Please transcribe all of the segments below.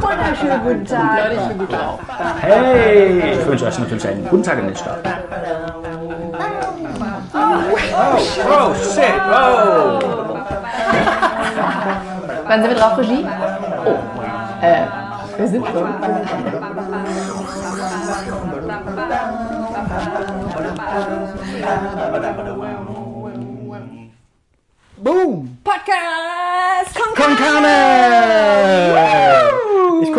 Wunderschönen guten Tag. Hey, ich wünsche euch natürlich einen guten Tag in den Start. Oh, oh, shit, oh. Wann sind wir drauf, Regie? Oh, äh, wir sind schon. Boom! Podcast! Con Carne! Ich guck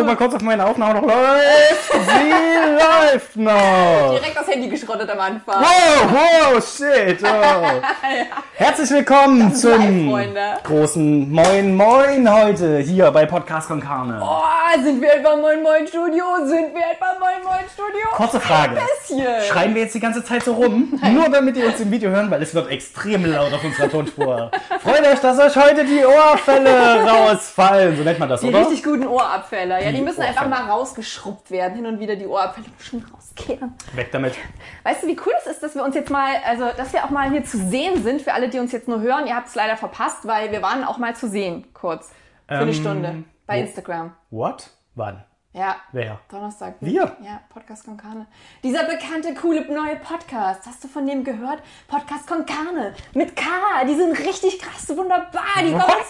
mal kurz auf meine Aufnahme noch läuft. Sie läuft noch. Direkt das Handy geschrottet am Anfang. Wow, wow, shit. Oh. Herzlich willkommen zum live, großen Moin Moin heute hier bei Podcast Con Carne. Oh, sind wir etwa Moin Moin Studio? Sind wir etwa Moin Moin Studio? Kurze Frage. Ein bisschen. Schreien wir jetzt die ganze Zeit so rum? Nur damit ihr uns im Video hören, weil es wird extrem laut auf unserer Tonspur. Freut euch, dass euch heute die Ohrfälle rausfallen. So nennt man das, Die oder? richtig guten Ohrabfälle. Ja, die, Die müssen einfach Ohrfälle. mal rausgeschrubbt werden. Hin und wieder die Ohrabfälle müssen rauskehren. Weg damit. Weißt du, wie cool es ist, dass wir uns jetzt mal, also dass wir auch mal hier zu sehen sind, für alle, die uns jetzt nur hören. Ihr habt es leider verpasst, weil wir waren auch mal zu sehen, kurz. Für eine Ähm, Stunde. Bei Instagram. What? Wann? Ja. Wer? Donnerstag. Wir? Ja, Podcast con Carne. Dieser bekannte, coole neue Podcast. Hast du von dem gehört? Podcast con Carne. Mit K. Die sind richtig krass, wunderbar. Die kommen What? uns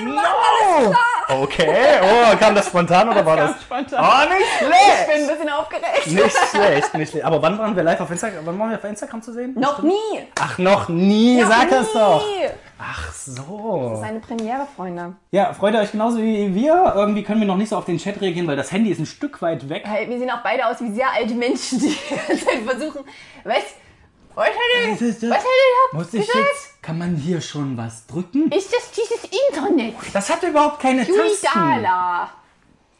moin moin. machen alles No. klar. Okay. Oh, kam das spontan oder war kam das? spontan. Oh, nicht Ich bin schlecht. ein bisschen aufgeregt. Nicht schlecht, nicht schlecht. Aber wann waren wir live auf Instagram? Wann waren wir auf Instagram zu sehen? Noch nie. Ach, noch nie. Noch Sag nie. es doch. Ach Das ist so. eine Premiere, Freunde. Ja, freut ihr euch genauso wie wir? Irgendwie können wir noch nicht so auf den Chat reagieren, weil das Handy ist ein Stück weit weg. Wir sehen auch beide aus wie sehr alte Menschen, die versuchen. Was? Was hat er? Er Muss ich jetzt? Kann man hier schon was drücken? Ist das dieses Internet? Das hat überhaupt keine Tasten. Juidala.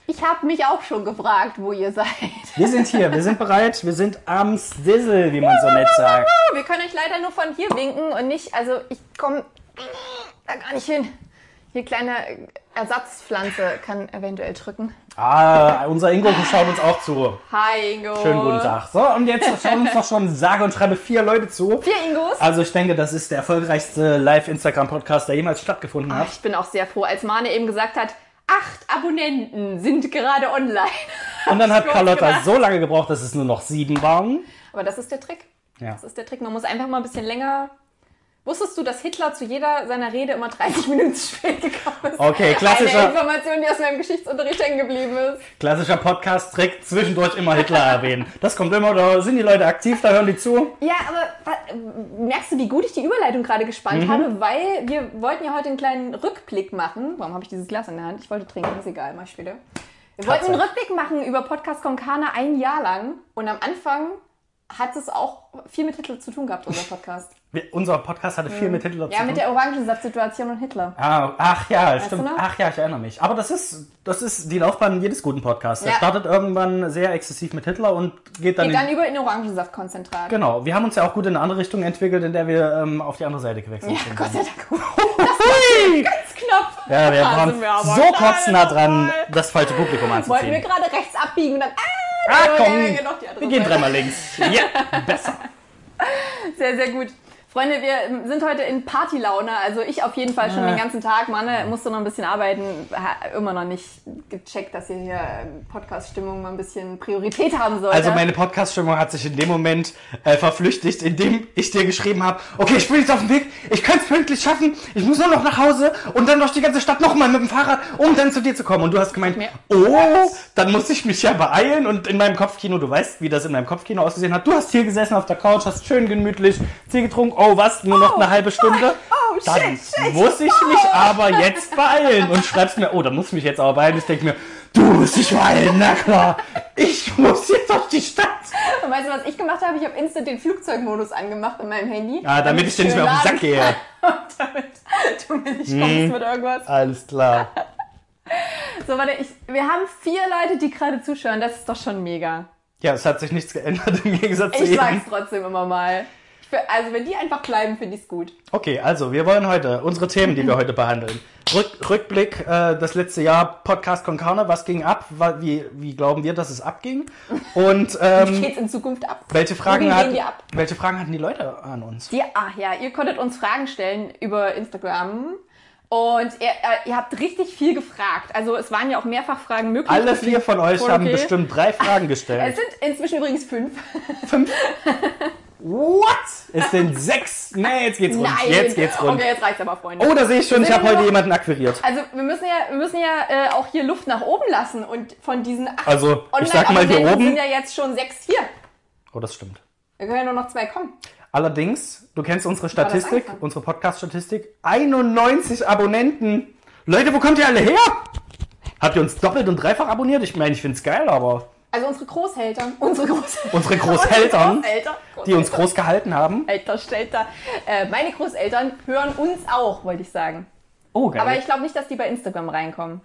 Ich habe mich auch schon gefragt, wo ihr seid. Wir sind hier, wir sind bereit, wir sind am Stizzle, wie man so nett sagt. Wir können euch leider nur von hier winken und nicht, also ich komme da gar nicht hin. Hier kleine Ersatzpflanze kann eventuell drücken. Ah, unser Ingo schaut uns auch zu. Hi Ingo. Schönen guten Tag. So, und jetzt schauen uns doch schon sage und schreibe vier Leute zu. Vier Ingos. Also ich denke, das ist der erfolgreichste Live-Instagram-Podcast, der jemals stattgefunden Ach, hat. ich bin auch sehr froh, als Mane eben gesagt hat, acht Abonnenten sind gerade online. Und dann hat Carlotta gedacht. so lange gebraucht, dass es nur noch sieben waren. Aber das ist der Trick. Ja. Das ist der Trick. Man muss einfach mal ein bisschen länger. Wusstest du, dass Hitler zu jeder seiner Rede immer 30 Minuten zu spät gekommen ist? Okay, klassischer- Eine Information, die aus meinem Geschichtsunterricht hängen geblieben ist. Klassischer Podcast-Trick, zwischendurch immer Hitler erwähnen. Das kommt immer, da sind die Leute aktiv, da hören die zu. Ja, aber merkst du, wie gut ich die Überleitung gerade gespannt Mhm. habe? Weil wir wollten ja heute einen kleinen Rückblick machen. Warum habe ich dieses Glas in der Hand? Ich wollte trinken, ist egal, mach ich später. Wir wollten einen. Rückblick machen über Podcast Konkana ein Jahr lang. Und am Anfang hat es auch viel mit Hitler zu tun gehabt, unser Podcast. Wir, unser Podcast hatte viel mit Hitler zu Ja, tun. mit der Orangensaft-Situation und Hitler. Ah, ach ja, du stimmt. Ach ja, ich erinnere mich. Aber das ist, das ist die Laufbahn jedes guten Podcasts. Der Ja. startet irgendwann sehr exzessiv mit Hitler und geht dann, Geht in, dann über in Orangensaftkonzentrat. Genau, wir haben uns ja auch gut in eine andere Richtung entwickelt, in der wir ähm, auf die andere Seite gewechselt Ja, sind. Gott sei Dank. Hui! Ganz knapp. Ja, wir waren wir so kurz nah dran, das falsche Publikum Wollten wir anzuziehen. gerade rechts abbiegen und dann. Ah, Ah, komm, wir gehen dreimal links. Ja, besser. Sehr, sehr gut. Freunde, wir sind heute in Partylaune. Also ich auf jeden Fall schon den ganzen Tag. Manne musste noch ein bisschen arbeiten. Immer noch nicht gecheckt, dass ihr hier Podcast-Stimmung mal ein bisschen Priorität haben sollte. Also meine Podcast-Stimmung hat sich in dem Moment äh, verflüchtigt, indem ich dir geschrieben habe, okay, ich bin jetzt auf dem Weg, ich könnte es pünktlich schaffen, ich muss nur noch nach Hause und dann durch die ganze Stadt nochmal mit dem Fahrrad, um dann zu dir zu kommen. Und du hast gemeint, oh, dann muss ich mich ja beeilen und in meinem Kopfkino, du weißt, wie das in meinem Kopfkino ausgesehen hat, du hast hier gesessen auf der Couch, hast schön gemütlich Tee getrunken, oh was, nur noch Oh, eine halbe Stunde. oh, dann shit, shit. muss ich mich aber jetzt beeilen und schreibst mir, oh, dann muss ich mich jetzt aber beeilen. Ich denke mir, du musst dich beeilen, na klar, ich muss jetzt durch die Stadt. Und weißt du, was ich gemacht habe? Ich habe instant den Flugzeugmodus angemacht in meinem Handy. Ah, damit ich dir nicht mehr auf den Sack gehe. kann. damit du mir nicht kommst mit irgendwas. Alles klar. So, warte, ich, wir haben vier Leute, die gerade zuschauen. Das ist doch schon mega. Ja, es hat sich nichts geändert im Gegensatz zu Ich sag's trotzdem immer mal. Ich, also, wenn die einfach bleiben, finde ich's gut. Okay, also wir wollen heute unsere Themen, die wir heute behandeln. Rück, Rückblick, äh, das letzte Jahr Podcast Concarne, was ging ab? Wie, wie glauben wir, dass es abging? Und Wie ähm, geht's in Zukunft ab? welche, Fragen hat, ab? welche Fragen hatten die Leute an uns? Die, ach ja, ihr konntet uns Fragen stellen über Instagram. Und ihr, äh, ihr habt richtig viel gefragt. Also es waren ja auch mehrfach Fragen möglich. Alle vier von euch Voll haben okay. bestimmt drei Fragen Es gestellt. sind inzwischen übrigens fünf. What? Es sind sechs. Nee, jetzt geht's rund. Nein. Jetzt geht's rund. Okay, jetzt reicht's aber, Freunde. Oh, da sehe ich schon, ich habe heute noch- jemanden akquiriert. Also wir müssen ja, wir müssen ja äh, auch hier Luft nach oben lassen. Und von diesen acht Also, ich sag mal hier oben. sind ja jetzt schon sechs hier. Oh, das stimmt. Da können ja nur noch zwei kommen. Allerdings, du kennst unsere Statistik, unsere Podcast-Statistik. 91 Abonnenten. Leute, wo kommt ihr alle her? Habt ihr uns doppelt und dreifach abonniert? Ich meine, ich find's geil, aber Also unsere Großeltern, unsere Großeltern, Unsere Großeltern, Großeltern, die uns groß gehalten haben. Alter Stelter. Äh, meine Großeltern hören uns auch, wollte ich sagen. Oh, geil. Aber ich glaube nicht, dass die bei Instagram reinkommen.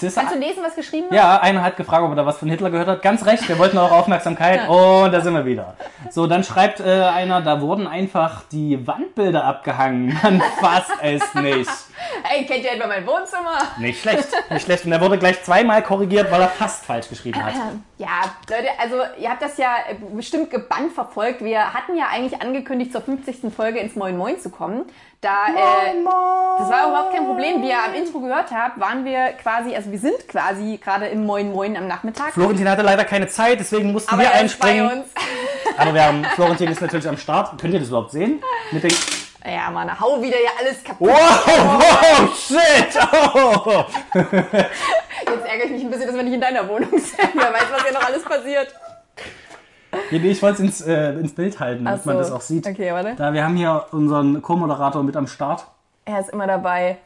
Kannst du lesen, was geschrieben wird? Ja, einer hat gefragt, ob er da was von Hitler gehört hat. Ganz recht, wir wollten auch Aufmerksamkeit. Und da sind wir wieder. So, dann schreibt äh, einer, da wurden einfach die Wandbilder abgehangen. Man fasst es nicht. Ey, kennt ihr etwa mein Wohnzimmer? Nicht schlecht, nicht schlecht. Und er wurde gleich zweimal korrigiert, weil er fast falsch geschrieben hat. Ja, Leute, also ihr habt das ja äh, bestimmt gebannt verfolgt. Wir hatten ja eigentlich angekündigt, zur 50. Folge ins Moin Moin zu kommen. Da, äh, das war überhaupt kein Problem. Wie ihr am Intro gehört habt, waren wir quasi, also wir sind quasi gerade im Moin Moin am Nachmittag. Florentin hatte leider keine Zeit, deswegen mussten aber wir er ist bei einspringen. uns. Aber wir haben, Florentin ist natürlich am Start. Könnt ihr das überhaupt sehen? Mit den Ja, Mann, hau wieder hier alles kaputt. wow, wow, shit! Oh. Jetzt ärgere ich mich ein bisschen, dass wir nicht in deiner Wohnung sind. Wer weiß, was hier noch alles passiert. Nee, nee, ich wollte es ins, äh, ins Bild halten, damit man so. das auch sieht. Okay, warte. Da, wir haben hier unseren Co-Moderator mit am Start. Er ist immer dabei.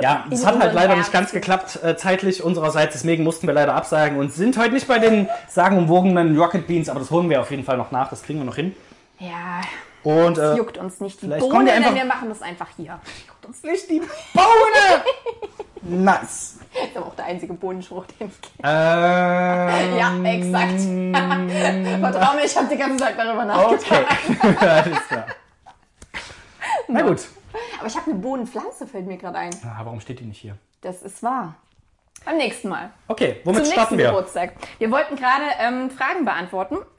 Ja, In es hat halt leider nicht ganz geklappt äh, zeitlich unsererseits, deswegen mussten wir leider absagen und sind heute nicht bei den sagenumwogenen Rocket Beans, aber das holen wir auf jeden Fall noch nach, das kriegen wir noch hin. Ja, Und äh, juckt uns nicht die vielleicht Bohne, denn wir machen das einfach hier. Juckt uns nicht. nicht die Bohne! nice. Das ist aber auch der einzige Bohnenspruch, den ich kenne. Ähm, Ja, exakt. Vertrau mir, ich habe den ganzen Tag darüber nachgedacht. Okay, alles klar. Na gut. Aber ich habe eine Bohnenpflanze, fällt mir gerade ein. Ah, warum steht die nicht hier? Das ist wahr. Beim nächsten Mal. Okay, womit Zum starten nächsten wir? Geburtstag. Wir wollten gerade ähm, Fragen beantworten.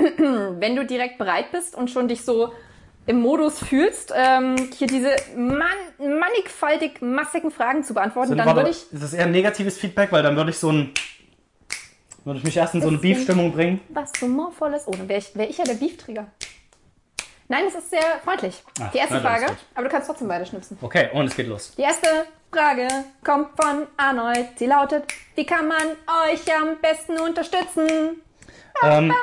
Wenn du direkt bereit bist und schon dich so im Modus fühlst, ähm, hier diese man mannigfaltig massigen Fragen zu beantworten, Sind, dann würde ich ist das eher ein negatives Feedback, weil dann würde ich so ein würde ich mich erst in so eine Beef-Stimmung bringen. was humorvolles. Oh, dann wäre ich, wär ich ja der Beefträger. Nein, es ist sehr freundlich. Ach, Die erste ist Frage, aber du kannst trotzdem beide schnipsen. Okay, und es geht los. Die erste Frage kommt von Arnold. Sie lautet, wie kann man euch am besten unterstützen? Ähm,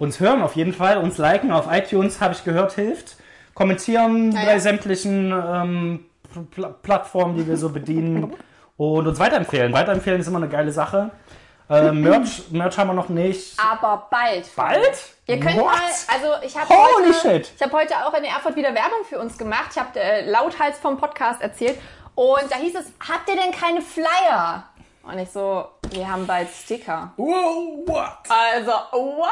uns hören auf jeden Fall, uns liken auf iTunes, habe ich gehört, hilft. Kommentieren Ja, bei ja. sämtlichen ähm, Pl Plattformen, die wir so bedienen. Und uns weiterempfehlen. Weiterempfehlen ist immer eine geile Sache. Äh, Merch, Merch haben wir noch nicht. Aber bald. Bald? Ihr könnt What? mal, also ich habe Holy heute, shit. ich habe heute auch in Erfurt wieder Werbung für uns gemacht. Ich habe äh, lauthals vom Podcast erzählt und da hieß es, habt ihr denn keine Flyer? Und ich so, wir haben bald Sticker. Wow, what? Also, what?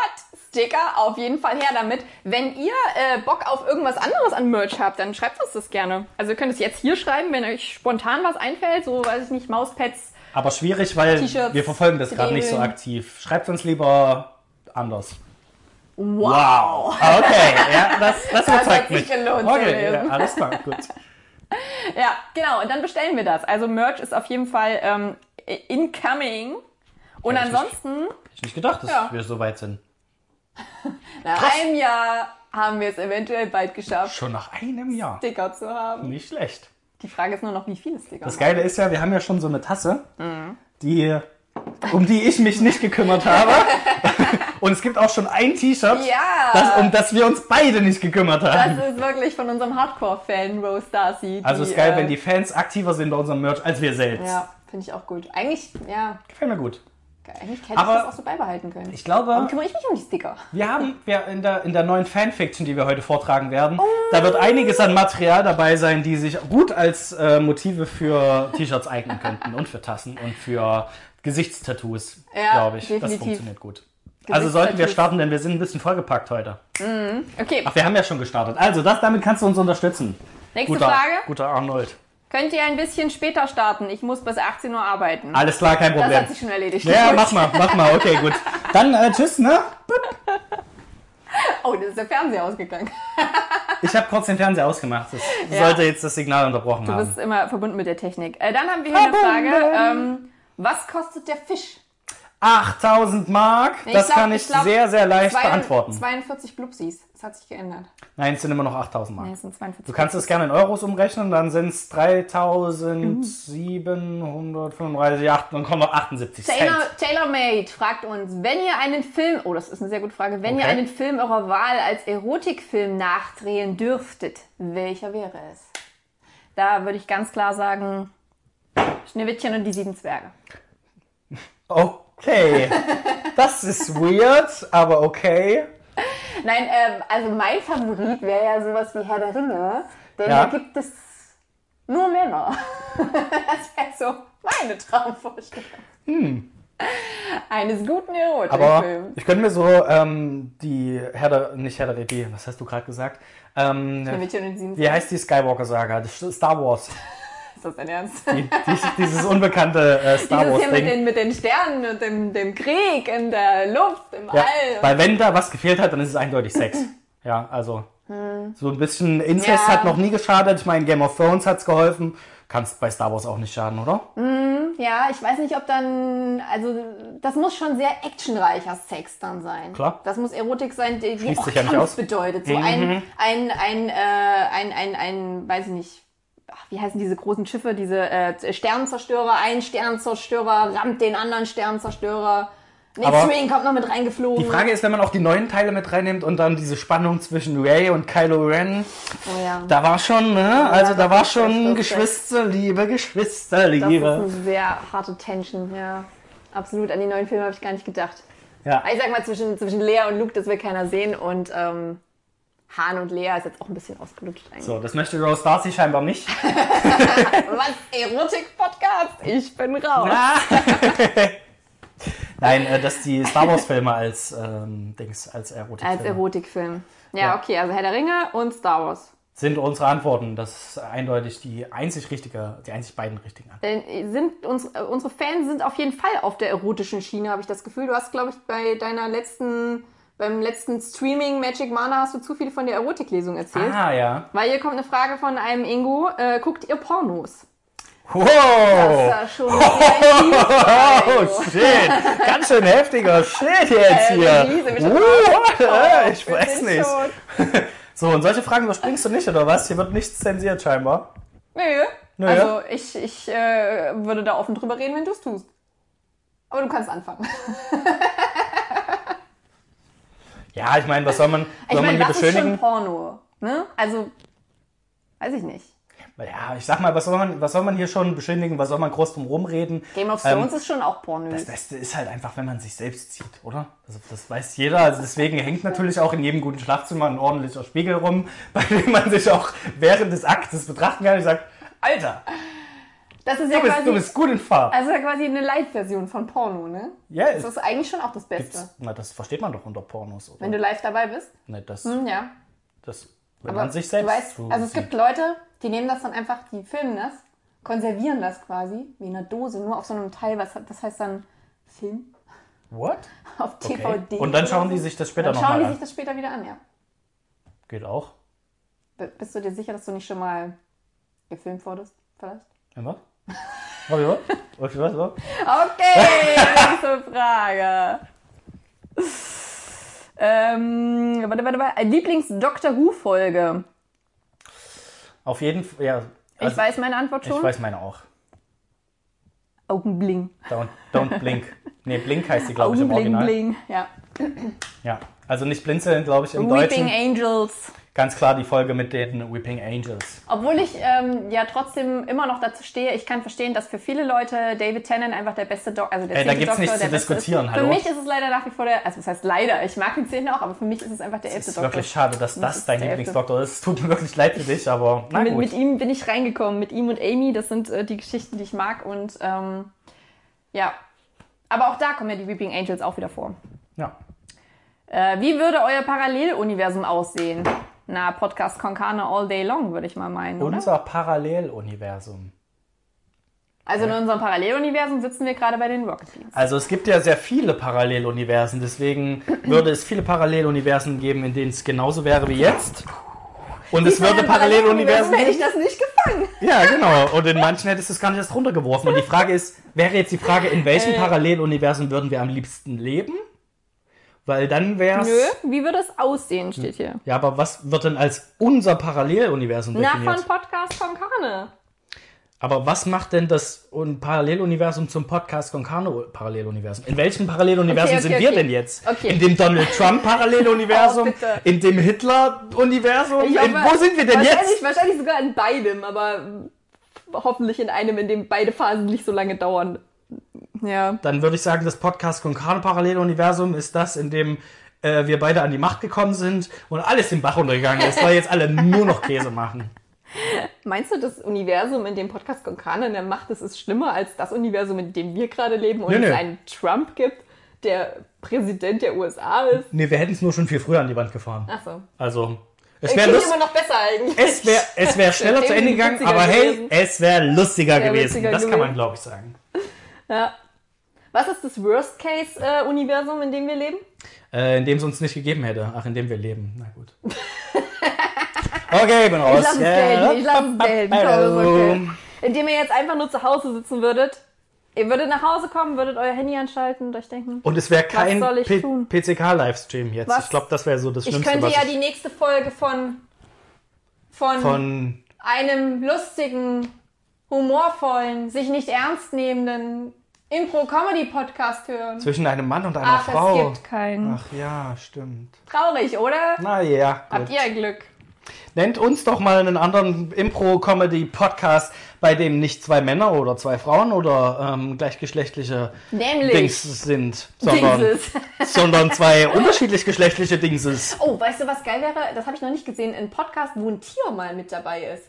Sticker? Auf jeden Fall her damit. Wenn ihr äh, Bock auf irgendwas anderes an Merch habt, dann schreibt uns das gerne. Also ihr könnt es jetzt hier schreiben, wenn euch spontan was einfällt, so weiß ich nicht, Mauspads. Aber schwierig, weil wir verfolgen das gerade nicht so aktiv. Schreibt uns lieber anders. Wow. Okay, ja, das, das hat überzeugt sich gelohnt okay, ja, alles klar, gut. Ja, genau. Und dann bestellen wir das. Also Merch ist auf jeden Fall ähm, incoming. Und ansonsten, Hätte ich nicht gedacht, dass Ja. wir so weit sind. nach einem Jahr haben wir es eventuell bald geschafft, Schon nach einem Jahr. Sticker zu haben. Nicht schlecht. Die Frage ist nur noch, wie viele Sticker. Das Geile ist ja, wir haben ja schon so eine Tasse, die, um die ich mich nicht gekümmert habe. Und es gibt auch schon ein T-Shirt, Ja. das, um das wir uns beide nicht gekümmert haben. das ist wirklich von unserem Hardcore-Fan Rose Darcy. also die, ist geil, äh, wenn die Fans aktiver sind bei unserem Merch als wir selbst. Ja, finde ich auch gut. Eigentlich, ja, Gefällt mir gut. Eigentlich hätte Aber ich das auch so beibehalten können. Ich glaube, Warum kümmere ich mich um die Sticker? Wir haben wir in, der, in der neuen Fanfiction, die wir heute vortragen werden, da wird einiges an Material dabei sein, die sich gut als äh, Motive für T-Shirts eignen könnten und für Tassen und für Gesichtstattoos, Ja, glaube ich. Das definitiv. funktioniert gut. Also sollten wir starten, denn wir sind ein bisschen vollgepackt heute. Okay, Ach, wir haben ja schon gestartet. Also, das damit kannst du uns unterstützen. nächste Guter, Frage. guter Arnold. Könnt ihr ein bisschen später starten? Ich muss bis 18 Uhr arbeiten. Alles klar, kein das Problem. hat sich schon erledigt. Ja, mach mal, mach mal. Okay, gut. Dann äh, tschüss, ne? Oh, das ist der Fernseher ausgegangen. Ich habe kurz den Fernseher ausgemacht. Das Ja. sollte jetzt das Signal unterbrochen Du haben. bist immer verbunden mit der Technik. Äh, dann haben wir hier eine Frage. Ähm, was kostet der Fisch? 8000 Mark, Ich das glaub- kann ich, ich glaub, sehr, sehr leicht Zwei- beantworten. 42 Blupsis. Das hat sich geändert. Nein, es sind immer noch 8000 Mark. Nee, es sind 42. Du kannst es gerne in Euros umrechnen, dann sind es 3735, ja, dann kommen noch 78 Taylor, Cent. TaylorMade fragt uns, wenn ihr einen Film, oh, das ist eine sehr gute Frage, wenn ihr Okay. einen Film eurer Wahl als Erotikfilm nachdrehen dürftet, welcher wäre es? Da würde ich ganz klar sagen, Schneewittchen und die sieben Zwerge. Okay. Das ist weird, aber okay. Nein, ähm, also mein Favorit wäre ja sowas wie Herr der Ringe, denn Ja. da gibt es nur Männer. das wäre so meine Traumvorstellung. Eines guten Hm. Aber Erotikfilms. ich könnte mir so ähm, die Herr der, nicht Herr der Ringe, was hast du gerade gesagt? Ähm, wie heißt die Skywalker-Saga? Star Wars. Ist das dein Ernst? Die, die, dieses unbekannte äh, Star Dieses hier mit Wars-Ding. den, mit den Sternen und dem, dem Krieg in der Luft, im Ja, All. weil wenn da was gefehlt hat, dann ist es eindeutig Sex. Ja, also so ein bisschen Incest Hm. Ja. hat noch nie geschadet. Ich meine, Game of Thrones hat's geholfen. Kannst bei Star Wars auch nicht schaden, oder? Ja, ich weiß nicht, ob dann, also das muss schon sehr actionreicher Sex dann sein. Klar. Das muss Erotik sein, die, die auch sich ja bedeutet. So Mhm. ein, ein, ein, äh, ein, ein, ein, weiß ich nicht, wie heißen diese großen Schiffe, diese äh, Sternenzerstörer, ein Sternenzerstörer rammt den anderen Sternenzerstörer. Ein Aber X-Wing kommt noch mit reingeflogen. Die Frage ist, wenn man auch die neuen Teile mit reinnimmt und dann diese Spannung zwischen Ray und Kylo Ren, oh, ja. da war schon, ne? Also da war schon lustig. Geschwisterliebe, Das ist Geschwisterliebe. eine sehr harte Tension, ja. Absolut. An die neuen Filme habe ich gar nicht gedacht. Ja. Ich sag mal, zwischen, zwischen Lea und Luke, das will keiner sehen. Und ähm, Han und Lea ist jetzt auch ein bisschen ausgelutscht eigentlich. So, das möchte Rose Darcy scheinbar nicht. Was? Erotik-Podcast? Ich bin raus. Nein, äh, dass die Star Wars Filme als ähm, Dings als Erotik Als Erotikfilm. Ja, Ja. okay, also Herr der Ringe und Star Wars. sind unsere Antworten. Das ist eindeutig die einzig richtige, die einzig beiden richtigen Antworten. Denn sind uns, äh, unsere Fans sind auf jeden Fall auf der erotischen Schiene, habe ich das Gefühl. Du hast, glaube ich, bei deiner letzten, beim letzten Streaming Magic Mana hast du zu viel von der Erotiklesung erzählt. Ah ja. Weil hier kommt eine Frage von einem Ingo. Äh, guckt ihr Pornos? Wow. Das ist schon Oh tief. shit, ganz schön heftiger Shit jetzt Äh, hier. Oh, ich weiß nicht. So, und solche Fragen überspringst du nicht, oder was? Hier wird nichts zensiert scheinbar. Nö. Nö. Also ich, ich äh, würde da offen drüber reden, wenn du es tust. Aber du kannst anfangen. Ja, ich meine, was soll man, Ich soll man meine, hier was ist schon beschönigen? Porno? Ne? Also, weiß ich nicht. Ja, ich sag mal, was soll man, was soll man hier schon beschönigen? Was soll man groß drum rumreden? Game of Ähm, Thrones ist schon auch pornös. Das Beste ist halt einfach, wenn man sich selbst sieht, oder? Also das weiß jeder. Also deswegen hängt natürlich auch in jedem guten Schlafzimmer ein ordentlicher Spiegel rum, bei dem man sich auch während des Aktes betrachten kann und sagt, Alter, Das ist ja du bist, quasi, du bist gut in Farbe. also ja quasi eine Light-Version von Porno, ne? Ja, Das ist eigentlich schon auch das Beste. gibt's, na, das versteht man doch unter Pornos, oder? Wenn du live dabei bist. ne, das, Hm, ja. das, wenn Aber man sich selbst du weißt, so also es sieht. gibt Leute, die nehmen das dann einfach, die filmen das, konservieren das quasi, wie in einer Dose, nur auf so einem Teil, was das heißt dann Film What? auf Okay. DVD. Und dann schauen die sich das später Dann schauen nochmal die an. sich das später wieder an, ja. Geht auch. B- Bist du dir sicher, dass du nicht schon mal gefilmt wurdest, vielleicht? Ja, was? Warte, was? Was, was, was? Okay, nächste Frage. Ähm, warte, warte, warte. Lieblings-Doctor Who-Folge. Auf jeden Fall, ja. Ich also, weiß meine Antwort schon. Ich weiß meine auch. Augenbling. Don't, don't blink. Nee, Blink heißt die, glaube ich, im Original. bling. Ja. Ja, also nicht blinzeln, glaube ich, im Weeping Deutschen. Angels. Ganz klar die Folge mit den Weeping Angels. Obwohl ich ähm, ja trotzdem immer noch dazu stehe, ich kann verstehen, dass für viele Leute David Tennant einfach der beste Doktor, also der Ey, da gibt's Doktor, nichts zu diskutieren, ist. hallo? Für mich ist es leider nach wie vor der, also was heißt leider, ich mag den zehnten auch, aber für mich ist es einfach der Es elfte ist Doktor. wirklich schade, dass das ist dein. Lieblingsdoktor ist. Es tut mir wirklich leid für dich, aber na mit, gut. mit ihm bin ich reingekommen, mit ihm und Amy, das sind äh, die Geschichten, die ich mag und ähm, ja. Aber auch da kommen ja die Weeping Angels auch wieder vor. Ja. Äh, wie würde euer Paralleluniversum aussehen? Na, Podcast Konkane all day long, würde ich mal meinen, oder? Unser Paralleluniversum. Also in unserem Paralleluniversum sitzen wir gerade bei den Rocket Beans. Also es gibt ja sehr viele Paralleluniversen, deswegen würde es viele Paralleluniversen geben, in denen es genauso wäre wie jetzt. Und es würde Paralleluniversen hätte ich das nicht gefangen. Ja, genau. Und in manchen hättest du es gar nicht erst runtergeworfen. Und die Frage ist, wäre jetzt die Frage, in welchem Äh. Paralleluniversum würden wir am liebsten leben? Weil dann wäre Nö, wie würde es aussehen, steht hier. Ja, aber was wird denn als unser Paralleluniversum Na, definiert? von Podcast Konkane. Aber was macht denn das Un- Paralleluniversum zum Podcast Concano Paralleluniversum? In welchem Paralleluniversum Okay, okay, sind wir okay. denn jetzt? Okay. In dem Donald Trump Paralleluniversum? Oh, in dem Hitler Universum? In, wo sind wir denn wahrscheinlich, jetzt? Wahrscheinlich sogar in beidem, aber hoffentlich in einem, in dem beide Phasen nicht so lange dauern. Ja. Dann würde ich sagen, das Podcast Concano Paralleluniversum ist das, in dem äh, wir beide an die Macht gekommen sind und alles im Bach untergegangen ist, weil jetzt alle nur noch Käse machen. Meinst du, das Universum, in dem Podcast Konkane in der Macht ist, ist schlimmer als das Universum, in dem wir gerade leben und Nö, nö. es einen Trump gibt, der Präsident der USA ist? Nee, wir hätten es nur schon viel früher an die Wand gefahren. Ach so. Also, es wäre immer noch besser eigentlich. es wäre es wär schneller zu Ende gegangen, aber hey, gewesen. es wäre lustiger Wär gewesen. witziger das kann gewesen. man, glaube ich, sagen. Ja. Was ist das Worst-Case-Universum, in dem wir leben? Äh, in dem es uns nicht gegeben hätte. Ach, in dem wir leben. Na gut. Okay, ich bin raus. Ich lasse es gelten, ich lasse es gelten. Komm, okay. Indem ihr jetzt einfach nur zu Hause sitzen würdet. Ihr würdet nach Hause kommen, würdet euer Handy anschalten und euch denken, Und es wäre kein ich? PCK-Livestream jetzt. Was? Ich glaube, das wäre so das ich Schlimmste, könnte was ja ich die nächste Folge von, von, von... einem lustigen, humorvollen, sich nicht ernst nehmenden Impro-Comedy-Podcast hören. Zwischen einem Mann und einer Ach, Frau. es gibt keinen. Ach ja, stimmt. Traurig, oder? Na ja, Habt ihr ein Glück. Nennt uns doch mal einen anderen Impro-Comedy-Podcast, bei dem nicht zwei Männer oder zwei Frauen oder ähm, gleichgeschlechtliche Nämlich Dings sind, sondern, sondern zwei unterschiedlich geschlechtliche Dingses. Oh, weißt du, was geil wäre? Das habe ich noch nicht gesehen. Ein Podcast, wo ein Tier mal mit dabei ist.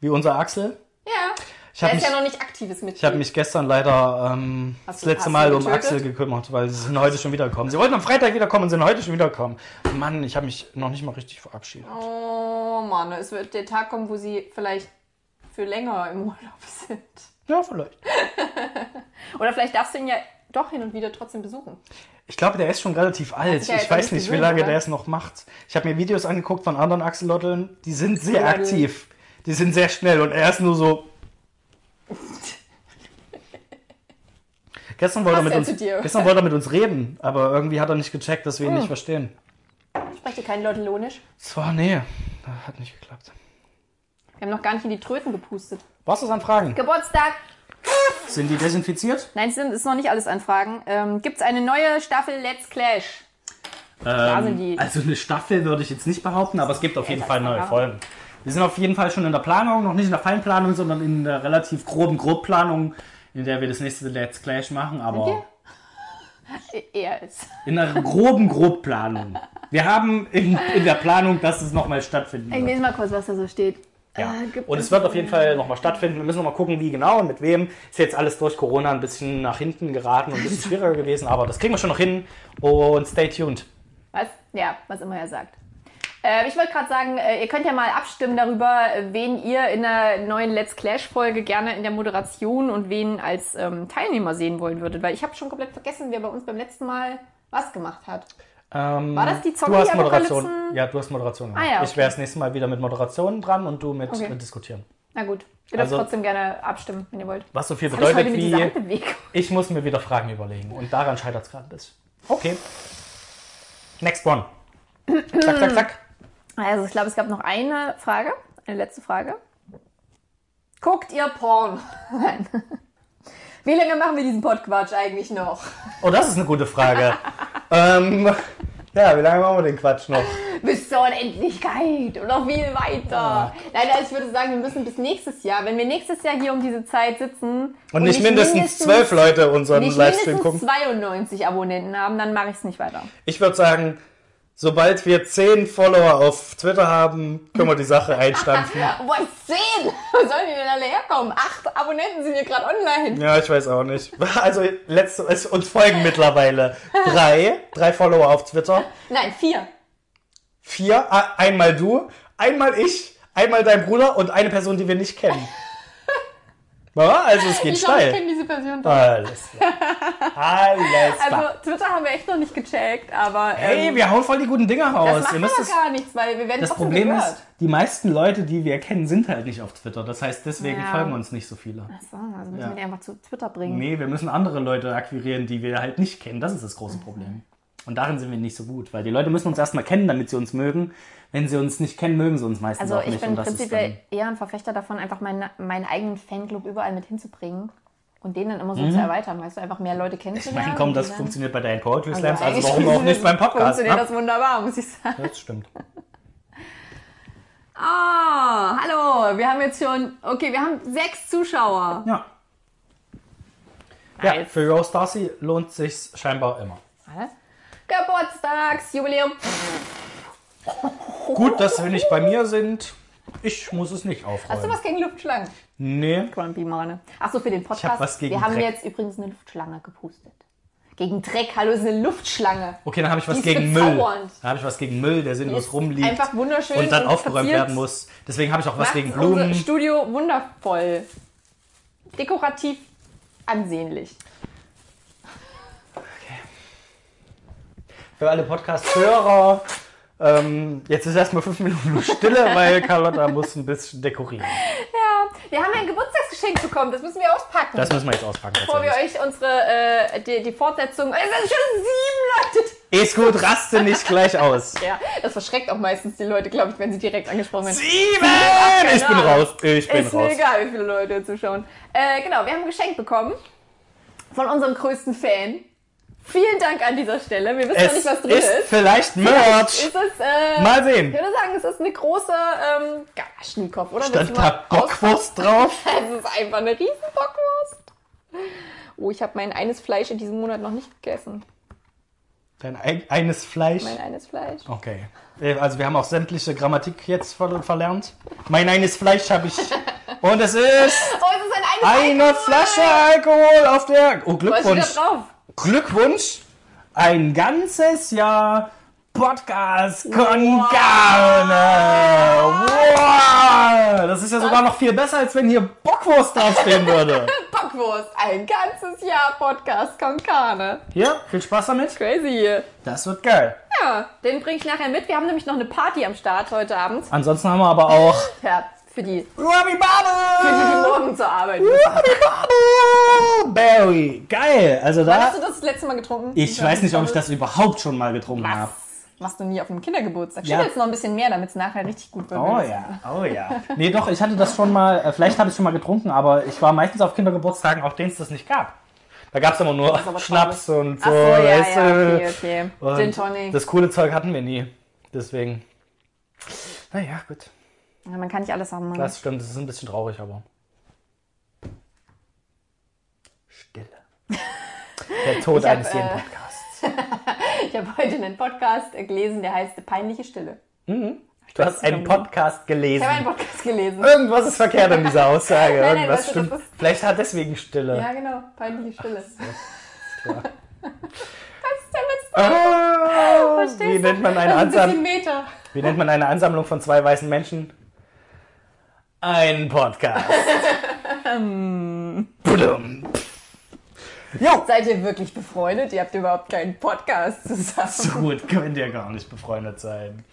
Wie unser Axel. Ja. Ich habe ist mich, ja noch nicht aktives Mitglied. ich hab mich gestern leider ähm, das letzte Mal um? Axel gekümmert, weil sie sind heute schon wieder gekommen. Sie wollten am Freitag wiederkommen und sind heute schon wiedergekommen. Mann, ich habe mich noch nicht mal richtig verabschiedet. Oh Mann, es wird der Tag kommen, wo sie vielleicht für länger im Urlaub sind. Ja, vielleicht. Oder vielleicht darfst du ihn ja doch hin und wieder trotzdem besuchen. Ich glaube, der ist schon relativ alt. ja Ich weiß nicht nicht, wie lange oder? der es noch macht. Ich habe mir Videos angeguckt von anderen Axelotteln. Die sind sehr aktiv. Die sind sehr schnell und er ist nur so. Gestern wollte, er mit uns, gestern wollte er mit uns reden, aber irgendwie hat er nicht gecheckt, dass wir ihn Hm. nicht verstehen. Sprecht ihr kein Lottelonisch? Das war, nee, das hat nicht geklappt. Wir haben noch gar nicht in die Tröten gepustet. Was ist an Fragen? Geburtstag! Sind die desinfiziert? Nein, es sind- ist noch nicht alles an Fragen. Ähm, Gibt es eine neue Staffel Let's Clash? sind die. also eine Staffel würde ich jetzt nicht behaupten, aber es gibt auf jeden Fall neue Folgen. Wir sind auf jeden Fall schon in der Planung, noch nicht in der Feinplanung, sondern in der relativ groben Grobplanung, in der wir das nächste Let's Clash machen, aber? E- Er ist. in einer groben Grobplanung. Wir haben in, in der Planung, dass es nochmal stattfinden Ich wird. lese mal kurz, was da so steht. Ja. Äh, Und es wird auf jeden Fall nochmal stattfinden. Wir müssen nochmal gucken, wie genau und mit wem. Ist jetzt alles durch Corona ein bisschen nach hinten geraten und ein bisschen schwieriger gewesen, aber das kriegen wir schon noch hin. Und stay tuned. Was? Ja, was immer er sagt. Äh, ich wollte gerade sagen, äh, ihr könnt ja mal abstimmen darüber, äh, wen ihr in der neuen Let's Clash-Folge gerne in der Moderation und wen als ähm, Teilnehmer sehen wollen würdet. Weil ich habe schon komplett vergessen, wer bei uns beim letzten Mal was gemacht hat. Ähm, War das die Du hast Moderation. Ja, du hast Moderation gemacht. Ah ja, Ich okay. wäre das nächste Mal wieder mit Moderation dran und du mit Okay. diskutieren. Na gut, ihr dürft Also- trotzdem gerne abstimmen, wenn ihr wollt. Was so viel ich heute bedeutet wie, ich muss mir wieder Fragen überlegen. Und daran scheitert es gerade ein bisschen. Okay. Next one. Zack, zack, zack. Also ich glaube, es gab noch eine Frage, eine letzte Frage. Guckt ihr Porn? Nein. Wie lange machen wir diesen Podquatsch eigentlich noch? Oh, das ist eine gute Frage. ähm, ja, wie lange machen wir den Quatsch noch? Bis zur Unendlichkeit und noch viel weiter. Nein, also ich würde sagen, wir müssen bis nächstes Jahr, wenn wir nächstes Jahr hier um diese Zeit sitzen Und, nicht, mindestens zwölf Leute unseren nicht Livestream mindestens gucken. 92 Abonnenten haben, dann mache ich es nicht weiter. Ich würde sagen, sobald wir zehn Follower auf Twitter haben, können wir die Sache einstampfen. Boah, 10! Wo sollen die denn alle herkommen? Acht Abonnenten sind hier gerade online. Ja, ich weiß auch nicht. Also, letzte, es, uns folgen mittlerweile drei, drei Follower auf Twitter. Nein, vier. vier, äh, einmal du, einmal ich, einmal dein Bruder und eine Person, die wir nicht kennen. Also es geht Ich glaube, ich steil. kenne diese Person doch. Alles klar. Alles klar. Also Twitter haben wir echt noch nicht gecheckt, aber hey, ähm, wir hauen voll die guten Dinger das raus. macht Ihr müsst aber es, gar nichts, weil wir werden das Problem gehört. ist, die meisten Leute, die wir kennen, sind halt nicht auf Twitter. Das heißt, deswegen Ja. folgen uns nicht so viele. Ach so, also müssen Ja. wir die einfach zu Twitter bringen. Nee, wir müssen andere Leute akquirieren, die wir halt nicht kennen. Das ist das große Problem. Und darin sind wir nicht so gut, weil die Leute müssen uns erstmal kennen, damit sie uns mögen. Wenn sie uns nicht kennen, mögen sie uns meistens Also auch ich nicht. bin Und das ist prinzipiell eher ein Verfechter davon, einfach meinen, meinen eigenen Fanclub überall mit hinzubringen und den dann immer so zu erweitern, weißt du, einfach mehr Leute Mhm. ich kennenzulernen. meine, komm, das funktioniert bei deinen Poetry Slams, also, eigentlich warum auch nicht beim Podcast? Funktioniert Ne? das wunderbar, muss ich sagen. Das stimmt. Ah, hallo, wir haben jetzt schon, okay, wir haben sechs Zuschauer. Ja. Ja, Nice. für Rose Darcy lohnt sich's scheinbar immer. Warte. Geburtstagsjubiläum. Gut, dass wir nicht bei mir sind. Ich muss es nicht Hast du aufräumen. was gegen Luftschlangen? Nee. Grumpy Mane. Achso, für den Podcast. hab was gegen wir haben Dreck. jetzt übrigens eine Luftschlange gepustet. Gegen Dreck, hallo, ist eine Luftschlange. Okay, dann habe ich was Die gegen Müll. Dann habe ich was gegen Müll, der sinnlos rumliegt Einfach wunderschön. und dann aufgeräumt verziert. werden muss. Deswegen habe ich auch was Macht gegen Blumen. Studio wundervoll. Dekorativ ansehnlich. Für alle Podcast-Hörer. Ähm, jetzt ist erstmal fünf Minuten Stille, weil Carlotta muss ein bisschen dekorieren. Ja, wir haben ein Geburtstagsgeschenk bekommen. Das müssen wir auspacken. Das müssen wir jetzt auspacken. bevor wir euch unsere, äh, die, die Fortsetzung. Es sind schon sieben Leute. Ist gut, raste nicht gleich aus. Ja, das verschreckt auch meistens die Leute, glaube ich, wenn sie direkt angesprochen werden. Sieben! Ich bin raus. Ich bin Ist mir raus. egal, wie viele Leute zuschauen. Äh, genau, wir haben ein Geschenk bekommen von unserem größten Fan. Vielen Dank an dieser Stelle. Wir wissen noch Es nicht, was drin ist ist. vielleicht Merch. Ist es, äh, Mal ich sehen. würde sagen, es ist eine große ähm, Galaschnikow, oder? Stand da Bockwurst drauf? Es ist einfach eine riesen Bockwurst. Oh, ich habe mein eines Fleisch in diesem Monat noch nicht gegessen. Dein ein, eines Fleisch. Mein eines Fleisch. Okay. Äh, Also wir haben auch sämtliche Grammatik jetzt ver verlernt. Mein eines Fleisch habe ich. Und es ist Oh, es ist ein eines eine Alkohol. Flasche Alkohol auf der. Oh, Was steht da Glückwunsch. drauf? Glückwunsch. Ein ganzes Jahr Podcast con Carne. Wow. Das ist ja sogar noch viel besser, als wenn hier Bockwurst draufstehen würde. Bockwurst. Ein ganzes Jahr Podcast con Carne. Hier, viel Spaß damit. Crazy. Das wird geil. Ja, den bringe ich nachher mit. Wir haben nämlich noch eine Party am Start heute Abend. Ansonsten haben wir aber auch Ja, für die, Ruby für die, die Bubble. morgen zur Arbeit müssen. Ruby Bubble. Berry. Geil. Also Wann da. hast du das, letzte Mal getrunken? Ich weiß nicht, ob ich das überhaupt schon mal getrunken Was? habe. Machst du nie auf einem Kindergeburtstag. Ja. Schüttelst noch ein bisschen mehr, damit es nachher richtig gut wird. Oh ja, oh ja. Nee, doch, ich hatte das schon mal, äh, vielleicht habe ich schon mal getrunken, aber ich war meistens auf Kindergeburtstagen, auf denen es das nicht gab. Da gab es immer nur ist aber Schnaps und so. Ach so, ja, weißt ja, du. okay, okay. Und Gin Tonic. Das coole Zeug hatten wir nie. Deswegen. Naja, gut. Ja, man kann nicht alles haben. Mann. Das stimmt, das ist ein bisschen traurig, aber. Stille. Der Tod Ich hab, eines jeden äh, Podcasts. Ich habe heute einen Podcast gelesen, der heißt Peinliche Stille. Du hast einen Podcast gelesen. Ich habe einen Podcast gelesen. Irgendwas ist verkehrt an dieser Aussage. nein, Irgendwas weißt du, stimmt. ist- Vielleicht hat deswegen Stille. Ja, genau. Peinliche Stille. Was ist denn mit Ah, Verstehst wie du? nennt man eine ein Ansammlung? Meter. Wie nennt man eine Ansammlung von zwei weißen Menschen? Ein Podcast. Jo. Seid ihr wirklich befreundet? Ihr habt überhaupt keinen Podcast zusammen. So gut könnt ihr gar nicht befreundet sein.